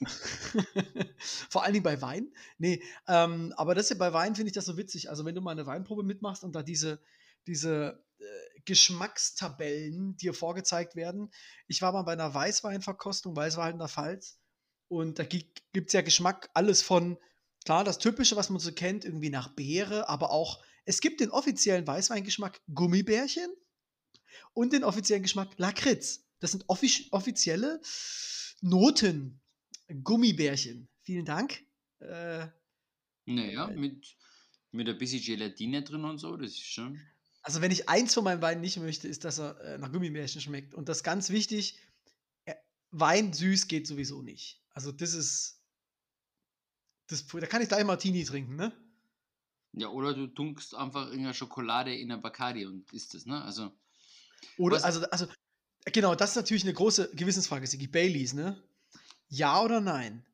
S1: (laughs) vor allen Dingen bei Wein. Nee, ähm, aber das hier bei Wein finde ich das so witzig. Also wenn du mal eine Weinprobe mitmachst und da diese, diese äh, Geschmackstabellen dir vorgezeigt werden. Ich war mal bei einer Weißweinverkostung, Weißwein in der Pfalz. Und da gibt es ja Geschmack, alles von, klar, das Typische, was man so kennt, irgendwie nach Beere, aber auch, es gibt den offiziellen Weißweingeschmack Gummibärchen und den offiziellen Geschmack Lakritz. Das sind offiz offizielle Noten. Gummibärchen. Vielen Dank. Äh,
S3: naja, mit, mit ein bisschen Gelatine drin und so, das ist schon.
S1: Also, wenn ich eins von meinem Wein nicht möchte, ist, dass er äh, nach Gummibärchen schmeckt. Und das ist ganz wichtig, äh, Wein süß geht sowieso nicht. Also, das ist. Das, da kann ich gleich Martini trinken, ne?
S3: Ja, oder du tunkst einfach irgendeine Schokolade in ein Bacardi und isst es, ne? Also,
S1: Oder,
S3: Was-
S1: also, also, genau, das ist natürlich eine große Gewissensfrage, Sigi. Baileys, ne? Ja oder nein?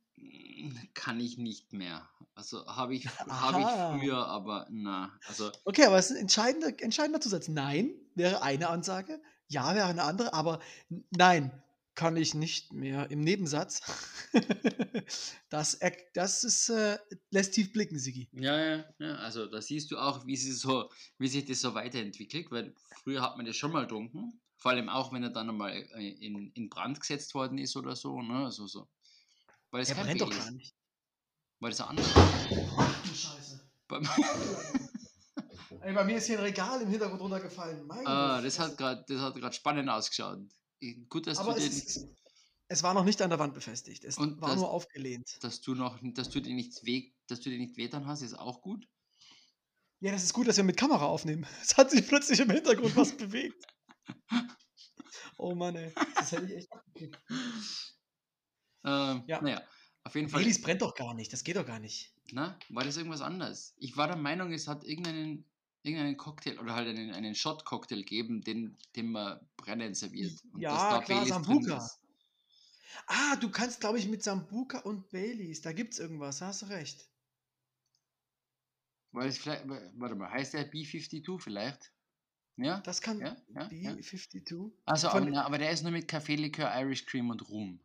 S3: kann ich nicht mehr. Also habe ich, (laughs) hab ich früher, aber na, also
S1: Okay, aber es ist ein entscheidender, entscheidender Zusatz. Nein wäre eine Ansage, ja wäre eine andere, aber nein kann ich nicht mehr im Nebensatz. (laughs) das, das ist, äh, lässt tief blicken, Sigi.
S3: Ja, ja, ja, also da siehst du auch, wie, sie so, wie sich das so weiterentwickelt, weil früher hat man das schon mal getrunken, vor allem auch, wenn er dann einmal äh, in, in Brand gesetzt worden ist oder so, ne, also so. Weil es
S1: Der brennt doch gar nicht.
S3: Weil das anders
S1: Ach du Scheiße.
S3: beim, (laughs)
S1: Ey, bei mir ist hier ein Regal im Hintergrund runtergefallen. Meine
S3: ah, das hat gerade das hat gerade spannend ausgeschaut. Gut, dass
S1: Aber
S3: du,
S1: es,
S3: den,
S1: ist, es war noch nicht an der Wand befestigt. Es
S3: Und
S1: war
S3: das-
S1: nur aufgelehnt.
S3: dass du noch, dass du dir nichts weh, dass du dir nicht wehtan hast, ist auch gut.
S1: Ja, das ist gut, dass wir mit Kamera aufnehmen. (laughs) Es hat sich plötzlich im Hintergrund was bewegt. Oh Mann, ey. Das hätte ich echt abgekriegt. (laughs)
S3: Ähm,
S1: Ja.
S3: Naja, auf jeden Fall.
S1: Baileys brennt doch gar nicht. Das geht doch gar nicht.
S3: Na, war das irgendwas anderes? Ich war der Meinung, es hat irgendeinen, irgendeinen Cocktail oder halt einen, einen Shot-Cocktail gegeben, den, den man brennend serviert. Und
S1: Ja,
S3: dass da
S1: klar,
S3: Baileys
S1: Sambuca. Ah, du kannst, glaube ich, mit Sambuca und Baileys. Da gibt's irgendwas. Da hast du recht.
S3: Weil es vielleicht, warte mal, heißt der B52 vielleicht? Ja?
S1: Das kann
S3: Ja, ja, ja.
S1: B52.
S3: Also,
S1: Von-
S3: aber, der ist nur mit Kaffeelikör, Irish Cream und Rum.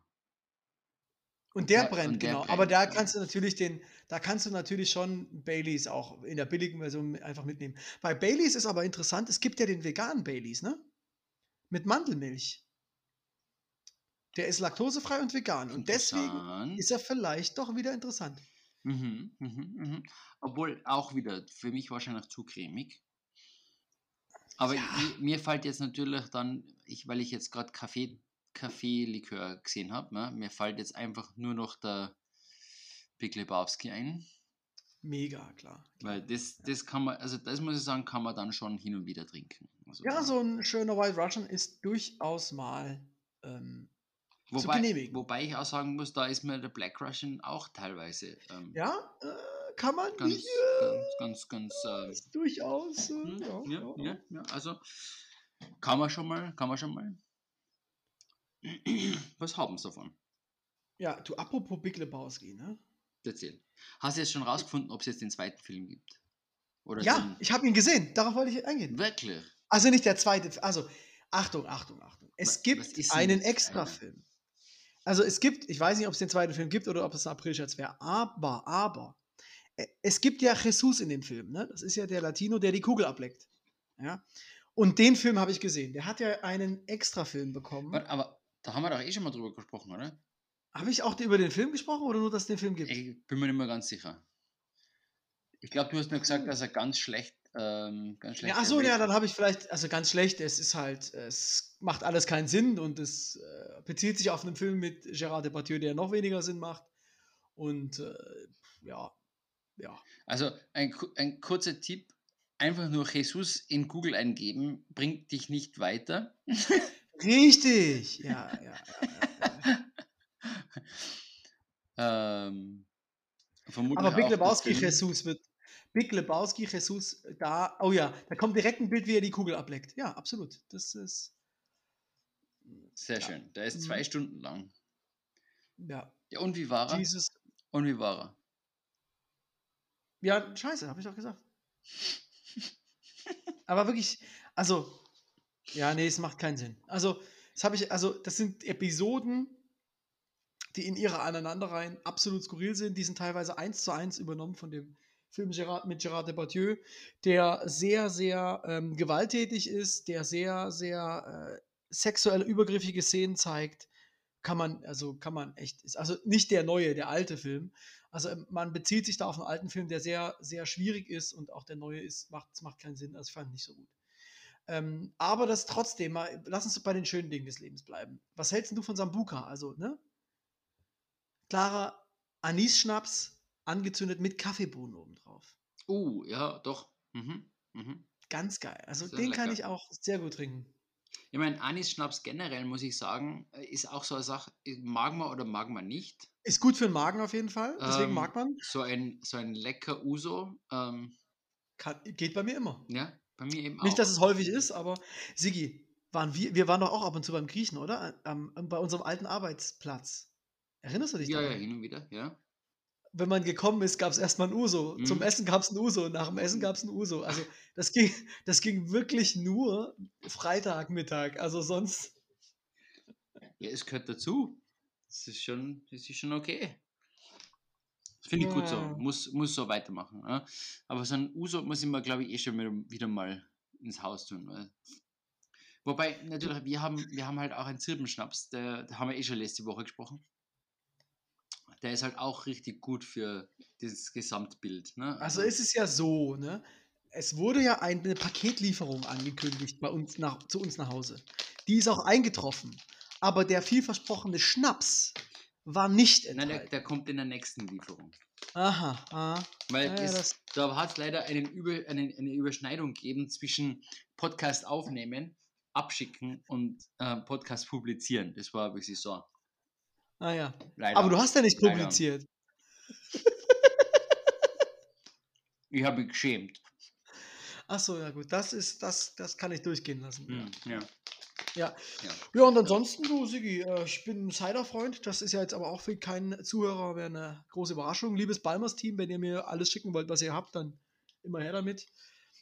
S1: Und der
S3: Ja,
S1: brennt,
S3: und der
S1: genau.
S3: brennt,
S1: Aber da kannst du natürlich den, da kannst du natürlich schon Baileys auch in der billigen Version einfach mitnehmen. Bei Baileys ist aber interessant, es gibt ja den veganen Baileys, ne? Mit Mandelmilch. Der ist laktosefrei und vegan. Und deswegen ist er vielleicht doch wieder interessant.
S3: Mhm, mhm, mhm. Obwohl auch wieder für mich wahrscheinlich zu cremig. Aber
S1: Ja.
S3: mir, mir fällt jetzt natürlich dann, ich, weil ich jetzt gerade Kaffee, Kaffeelikör gesehen habe, ne, mir fällt jetzt einfach nur noch der Big Lebowski ein.
S1: Mega, klar.
S3: Weil das, das kann man, also das muss ich sagen, kann man dann schon hin und wieder trinken. Also
S1: Ja, so ein schöner White Russian ist durchaus mal ähm, zu
S3: wobei,
S1: genehmigen.
S3: wobei ich auch sagen muss, da ist mir der Black Russian auch teilweise ähm,
S1: ja, äh, kann man
S3: ganz,
S1: nicht.
S3: Ganz, ganz, ganz, äh,
S1: durchaus. Äh,
S3: Hm,
S1: ja,
S3: ja,
S1: ja,
S3: ja, also kann man schon mal, kann man schon mal. (clears throat) Was haben sie davon?
S1: ja, du, apropos Big Lebowski, ne?
S3: Erzähl. Hast du jetzt schon rausgefunden, ob es jetzt den zweiten Film gibt? Oder
S1: Ja,
S3: den,
S1: ich habe ihn gesehen. Darauf wollte ich eingehen.
S3: wirklich?
S1: Also nicht der zweite. Also, Achtung, Achtung, Achtung. Es
S3: Was-
S1: gibt
S3: was
S1: einen Extrafilm. also es gibt, ich weiß nicht, ob es den zweiten Film gibt oder ob es ein April-Scherz wäre, aber, aber, es gibt ja Jesus in dem Film, ne? Das ist ja der Latino, der die Kugel ableckt. Ja. Und den Film habe ich gesehen. Der hat ja einen Extra-Film bekommen.
S3: Warte, aber da haben wir doch eh schon mal drüber gesprochen, oder?
S1: Habe ich auch über den Film gesprochen oder nur, dass es den Film gibt?
S3: Ich bin mir nicht mehr ganz sicher. Ich glaube, du hast mir gesagt, dass er ganz schlecht, ähm, ganz schlecht.
S1: Ja, ach so, ja, dann habe ich vielleicht, also ganz schlecht, es ist halt, es macht alles keinen Sinn und es äh, bezieht sich auf einen Film mit Gérard Depardieu, der noch weniger Sinn macht. Und äh, ja, ja.
S3: Also ein, ein kurzer Tipp: einfach nur Jesus in Google eingeben, bringt dich nicht weiter.
S1: Richtig! Ja, ja, ja. ja. (laughs)
S3: Ähm, vermutlich
S1: Aber Big Lebowski. Jesus wird. Big Lebowski Jesus da. Oh ja, da kommt direkt ein Bild, wie er die Kugel ableckt. Ja, absolut. Das ist.
S3: Sehr
S1: Ja.
S3: schön. Der ist
S1: Mhm.
S3: zwei Stunden lang.
S1: Ja.
S3: Ja, und wie war er?
S1: Jesus.
S3: Und wie war er?
S1: Ja, scheiße, habe ich doch gesagt. (laughs) Aber wirklich, also, ja, nee, es macht keinen Sinn. Also, das habe ich, also, das sind Episoden, die in ihrer Aneinanderreihen absolut skurril sind. Die sind teilweise eins zu eins übernommen von dem Film Gerard, mit Gerard Depardieu, der sehr, sehr ähm, gewalttätig ist, der sehr, sehr äh, sexuelle, übergriffige Szenen zeigt. Kann man, also kann man echt, ist also nicht der neue, der alte Film. Also ähm, man bezieht sich da auf einen alten Film, der sehr, sehr schwierig ist und auch der neue ist, macht, es macht keinen Sinn. Also ich fand nicht so gut. Ähm, aber das trotzdem, mal, lass uns bei den schönen Dingen des Lebens bleiben. Was hältst du von Sambuka? Also, ne? Klarer Anis-Schnaps, angezündet mit Kaffeebohnen obendrauf.
S3: Uh, ja, doch. Mhm. Mhm.
S1: Ganz geil. Also
S3: Sehr
S1: den kann
S3: lecker.
S1: ich auch sehr gut trinken.
S3: Ich meine, Anis-Schnaps generell, muss ich sagen, äh, ist auch so eine Sache, äh, mag man oder mag man nicht.
S1: Ist gut für den Magen auf jeden Fall. Deswegen
S3: Ähm,
S1: mag man.
S3: So ein, so ein lecker Uso. Ähm,
S1: Kann, geht bei mir immer.
S3: ja, bei mir eben auch.
S1: Nicht, dass es häufig ist, aber Sigi, waren wir, wir waren doch auch ab und zu beim Griechen, oder? Am- bei unserem alten Arbeitsplatz. Erinnerst du dich
S3: ja, ja,
S1: daran?
S3: hin und wieder, ja.
S1: Wenn man gekommen ist, gab es erstmal ein Uso. Zum
S3: Mhm.
S1: Essen gab es ein Uso. Nach dem Essen gab es ein Uso. Also das ging, das ging wirklich nur Freitagmittag. Also sonst.
S3: Ja, es gehört dazu. Das ist schon, das ist schon okay. Das finde ich gut so.
S1: Ja.
S3: Muss, muss so weitermachen. Ja. Aber so ein Uso muss ich mir, glaube ich, eh schon wieder, wieder mal ins Haus tun. Weil Wobei, natürlich, wir haben, wir haben halt auch einen Zirbenschnaps, der, da haben wir eh schon letzte Woche gesprochen. Der ist halt auch richtig gut für das Gesamtbild. Ne?
S1: Also es ist ja so, ne? Es wurde ja eine Paketlieferung angekündigt bei uns nach, zu uns nach Hause. Die ist auch eingetroffen. Aber der vielversprochene Schnaps war nicht
S3: Nein, der,
S1: enthalten.
S3: der kommt in der nächsten Lieferung.
S1: Aha, aha.
S3: Weil
S1: Ja,
S3: es, da hat es leider einen Über, einen, eine Überschneidung gegeben zwischen Podcast aufnehmen, abschicken und äh, Podcast publizieren. Das war wirklich so.
S1: Ah ja.
S3: Leider.
S1: Aber du hast ja nicht
S3: Leider.
S1: publiziert.
S3: Ich habe mich geschämt.
S1: Ach so, ja gut. Das ist, das, das kann ich durchgehen lassen.
S3: Hm, ja.
S1: Ja.
S3: Ja.
S1: Ja, und ansonsten, du, Sigi, äh, ich bin ein Cider-Freund. Das ist ja jetzt aber auch für keinen Zuhörer wäre eine große Überraschung. Liebes Balmers-Team, wenn ihr mir alles schicken wollt, was ihr habt, dann immer her damit.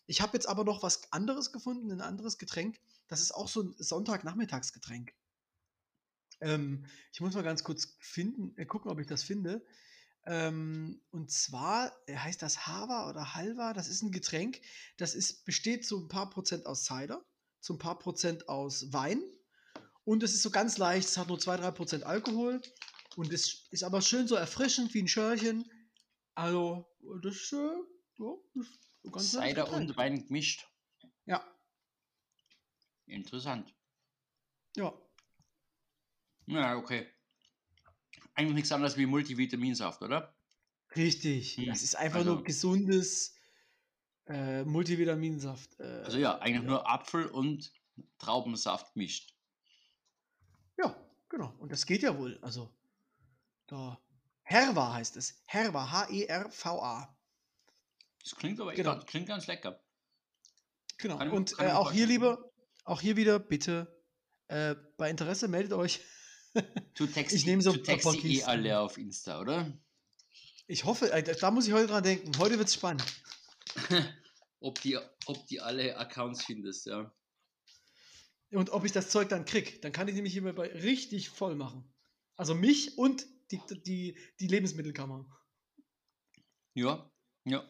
S1: Ich habe jetzt aber noch was anderes gefunden, ein anderes Getränk. Das ist auch so ein Sonntagnachmittagsgetränk. Ähm, ich muss mal ganz kurz finden, äh, gucken, ob ich das finde. Ähm, und zwar äh, heißt das Hava oder Halva. Das ist ein Getränk. Das ist, besteht zu ein paar Prozent aus Cider, zu ein paar Prozent aus Wein. Und es ist so ganz leicht. Es hat nur 2-3 Prozent Alkohol. Und es ist aber schön so erfrischend wie ein Schörchen. Also, das ist, äh, ja, das ist so ganz
S3: Cider und Wein gemischt.
S1: Ja,
S3: Interessant.
S1: ja.
S3: Ja, okay. Eigentlich nichts anderes wie Multivitaminsaft, oder?
S1: Richtig.
S3: Hm,
S1: Das ist einfach
S3: also-
S1: nur gesundes äh, Multivitaminsaft. Äh,
S3: Also ja, eigentlich nur Apfel und Traubensaft gemischt.
S1: Ja, genau. Und das geht ja wohl. Also, da. Herva heißt es. Herva, H-E-R-V-A.
S3: Das klingt aber echt
S1: Genau.
S3: ganz, klingt ganz lecker.
S1: Genau.
S3: Ich
S1: Und äh, auch hier, lieber, auch hier wieder, bitte, äh, bei Interesse meldet euch. (laughs)
S3: Du text,
S1: Ich nehme so ein
S3: text eh alle auf Insta, oder?
S1: Ich hoffe, äh, da muss ich heute dran denken. Heute wird es spannend. (laughs)
S3: ob, die, ob die alle Accounts findest, ja.
S1: Und ob ich das Zeug dann krieg. Dann kann ich nämlich hier bei richtig voll machen. Also mich und die, die, die Lebensmittelkammer.
S3: Ja, ja.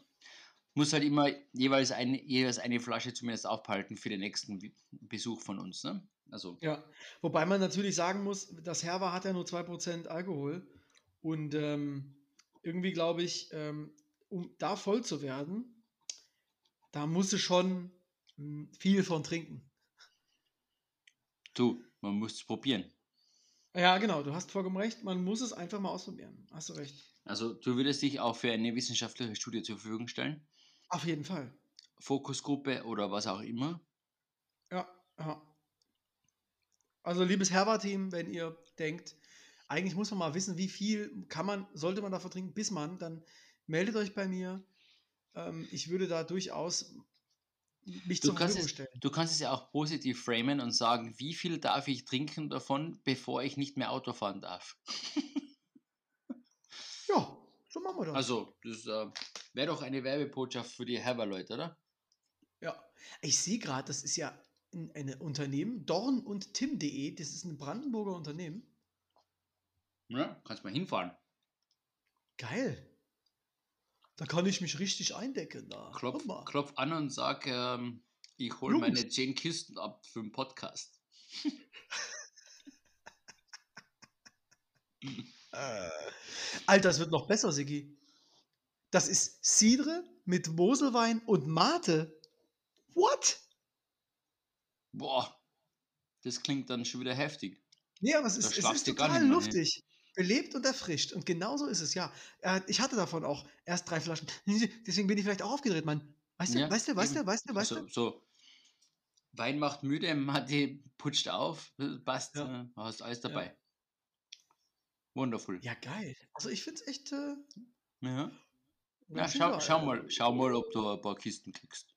S3: Muss halt immer jeweils eine, jeweils eine Flasche zumindest aufhalten für den nächsten Besuch von uns. Ne? Also,
S1: Ja, wobei man natürlich sagen muss, das Herber hat ja nur 2% Alkohol. Und ähm, irgendwie glaube ich, ähm, um da voll zu werden, da musst du schon mm, viel von trinken.
S3: du, man muss es probieren.
S1: Ja, genau, du hast vollkommen recht. Man muss es einfach mal ausprobieren. Hast du recht.
S3: Also, du würdest dich auch für eine wissenschaftliche Studie zur Verfügung stellen?
S1: Auf jeden Fall.
S3: Fokusgruppe oder was auch immer?
S1: Ja, ja. Also, liebes Herber-Team, wenn ihr denkt, eigentlich muss man mal wissen, wie viel kann man, sollte man davon trinken, bis man, dann meldet euch bei mir. Ähm, ich würde da durchaus mich
S3: Du
S1: zur Verfügung
S3: es,
S1: stellen.
S3: du kannst es ja auch positiv framen und sagen, wie viel darf ich trinken davon, bevor ich nicht mehr Auto fahren darf? (laughs)
S1: Ja, so machen wir das.
S3: Also, das äh, wäre doch eine Werbebotschaft für die Herber-Leute, oder?
S1: ja. Ich sehe gerade, das ist ja ein, ein Unternehmen, dorn und tim.de, das ist ein Brandenburger Unternehmen.
S3: Ja, kannst mal hinfahren.
S1: Geil. Da kann ich mich richtig eindecken. Da.
S3: Klopf, klopf an und sag, ähm, ich hole meine 10 Kisten ab für den Podcast. (laughs)
S1: Alter, das wird noch besser, Sigi. Das ist Cidre mit Moselwein und Mate. What?
S3: Boah, das klingt dann schon wieder heftig.
S1: Nee, aber es ist, es ist total luftig. Belebt und erfrischt. Und genau so ist es, ja. Äh, Ich hatte davon auch erst drei Flaschen. (laughs) Deswegen bin ich vielleicht auch aufgedreht, Mann. Weißt du,
S3: Ja,
S1: weißt du, weißt du, weißt du, weißt
S3: Also,
S1: du?
S3: so, Wein macht müde, (laughs) Mate putscht auf, passt,
S1: Ja.
S3: äh, hast alles dabei. Wundervoll.
S1: Ja, geil. Also ich finde es echt. Äh,
S3: Ja, ja schau, schau, mal, schau mal, ob du ein paar Kisten kriegst.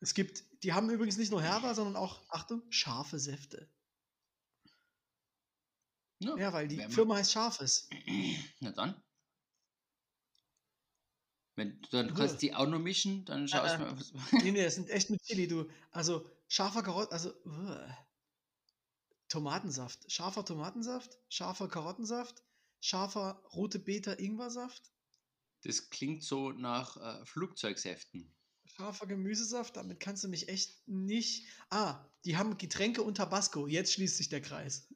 S1: Es gibt, die haben übrigens nicht nur Herber, sondern auch, Achtung, scharfe Säfte. Ja, weil die Firma heißt Scharfes. (clears throat)
S3: Na dann. Wenn du dann kannst die auch noch mischen, dann schaust
S1: äh.
S3: du mal. was- (laughs)
S1: Nee, nee, das sind echt mit Chili, du. Also scharfer Karotten, also uah. Tomatensaft. Scharfer Tomatensaft, scharfer Karottensaft, scharfer rote Beta Ingwersaft,
S3: Das klingt so nach äh, Flugzeugsäften.
S1: Scharfer Gemüsesaft. Damit kannst du mich echt nicht. Ah, die haben Getränke und Tabasco. Jetzt schließt sich der Kreis.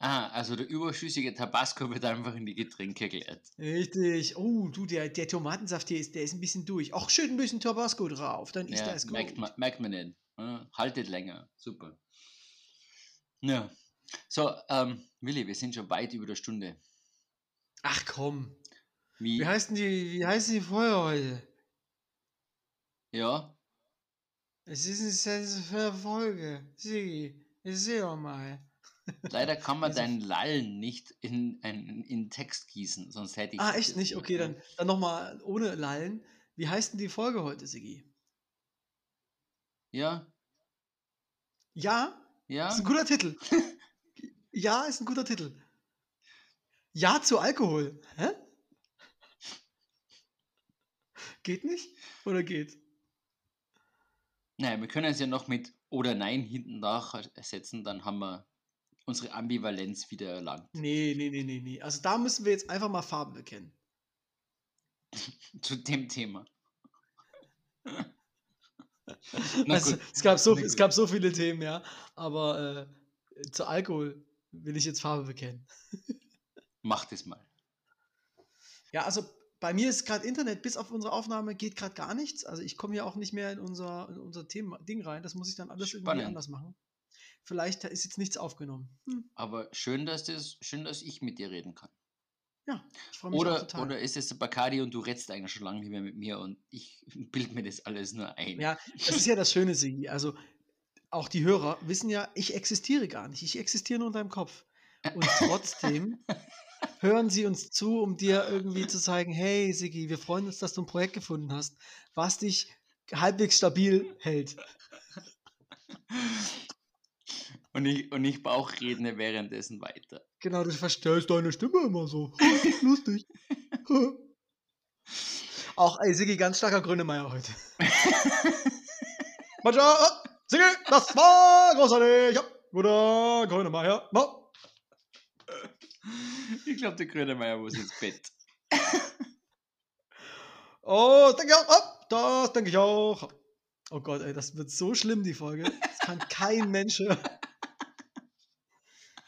S3: Ah, also der überschüssige Tabasco wird einfach in die Getränke geleert.
S1: Richtig. Oh, du, der, der Tomatensaft hier ist, der ist ein bisschen durch. Auch schön ein bisschen Tabasco drauf. Dann ist
S3: Ja,
S1: das gut.
S3: merkt, man, merkt man nicht. Haltet länger. Super. Ja. So, ähm, Willi, wir sind schon weit über der Stunde.
S1: Ach komm.
S3: Wie?
S1: Wie heißt denn die, wie heißt die Folge heute?
S3: Ja,
S1: Es ist eine für Folge. Sigi, seh doch mal.
S3: leider kann man deinen Lallen nicht in, in, in Text gießen, sonst hätte ich.
S1: Ah, echt nicht? Okay, dann, dann nochmal ohne Lallen. Wie heißt denn die Folge heute, Sigi?
S3: Ja,
S1: Ja,
S3: ja.
S1: ist ein guter Titel. (laughs) ja, ist ein guter Titel. Ja zu Alkohol. Hä? Geht nicht? Oder geht?
S3: Nein, wir können es ja noch mit oder Nein hinten nachsetzen, dann haben wir unsere Ambivalenz wieder erlangt.
S1: Nee, nee, nee, nee, nee. Also da müssen wir jetzt einfach mal Farben bekennen. (laughs)
S3: Zu dem Thema. (laughs)
S1: Also, es, gab so, es gab so viele Themen, ja. Aber äh, zu Alkohol will ich jetzt Farbe bekennen. (laughs)
S3: Mach das mal.
S1: Ja, also bei mir ist gerade Internet, bis auf unsere Aufnahme geht gerade gar nichts. Also ich komme ja auch nicht mehr in unser, in unser Thema, Ding rein. Das muss ich dann alles irgendwie
S3: Spannend.
S1: anders machen. Vielleicht ist jetzt nichts aufgenommen. Hm,
S3: Aber schön, dass das, schön, dass ich mit dir reden kann.
S1: ja, ich freue mich
S3: Oder,
S1: total.
S3: oder ist es Bacardi und du redest eigentlich schon lange nicht mehr mit mir und ich (laughs) bild mir das alles nur ein.
S1: Ja, das ist ja das Schöne, Sigi. Also auch die Hörer wissen ja, ich existiere gar nicht. Ich existiere nur in deinem Kopf. Und (laughs) trotzdem hören sie uns zu, um dir irgendwie (laughs) zu zeigen, hey Sigi, wir freuen uns, dass du ein Projekt gefunden hast, was dich halbwegs stabil hält.
S3: Und ich, und ich Bauchredne währenddessen weiter.
S1: Genau, du verstellst deine Stimme immer so. (laughs) Lustig. (laughs) Auch, ey, Sigi, ganz starker Grünemeier heute. Mancha, oh, Sigi, das war großartig. Ja, guter Grünemeier. No.
S3: Ich glaube, der Grönemeyer muss ins Bett. (laughs)
S1: Oh, das denke ich auch. Oh, das denke ich auch. Oh Gott, ey, das wird so schlimm, die Folge. Das kann (laughs) kein Mensch hören.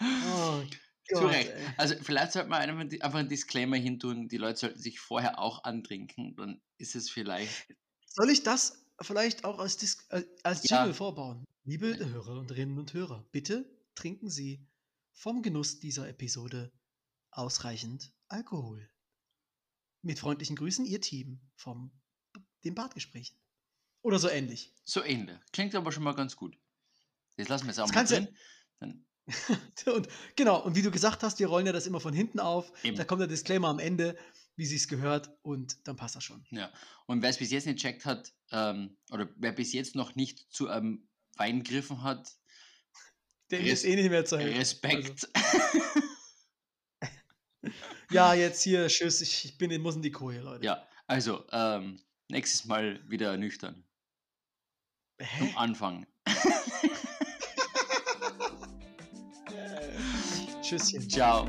S1: Oh
S3: Zu
S1: Gott,
S3: Recht.
S1: ey.
S3: Also vielleicht sollte man einfach einen Disclaimer hintun, die Leute sollten sich vorher auch antrinken, dann ist es vielleicht.
S1: Soll ich das vielleicht auch als, Dis äh, als
S3: Ja.
S1: Jingle vorbauen? Liebe Hörerinnen und Hörer, bitte trinken Sie vom Genuss dieser Episode ausreichend Alkohol. Mit freundlichen Grüßen, Ihr Team vom den Bartgesprächen. Oder so ähnlich.
S3: So ähnlich. Klingt aber schon mal ganz gut. Jetzt lassen wir es auch
S1: Das
S3: mal drin. Dann, (laughs)
S1: Und genau, und wie du gesagt hast, wir rollen ja das immer von hinten auf.
S3: Eben.
S1: Da kommt der Disclaimer am Ende, wie sie es gehört, und dann passt das schon.
S3: ja. Und wer es bis jetzt nicht checkt hat, ähm, oder wer bis jetzt noch nicht zu einem Wein gegriffen hat,
S1: Dem
S3: Res-
S1: ist eh nicht mehr zu helfen.
S3: Respekt. (laughs)
S1: Ja, jetzt hier, tschüss, ich, ich bin in, muss in die Koje, Leute.
S3: ja, also ähm, nächstes Mal wieder nüchtern.
S1: Hä?
S3: Zum Anfang. (laughs) (laughs)
S1: Tschüsschen.
S3: Ciao.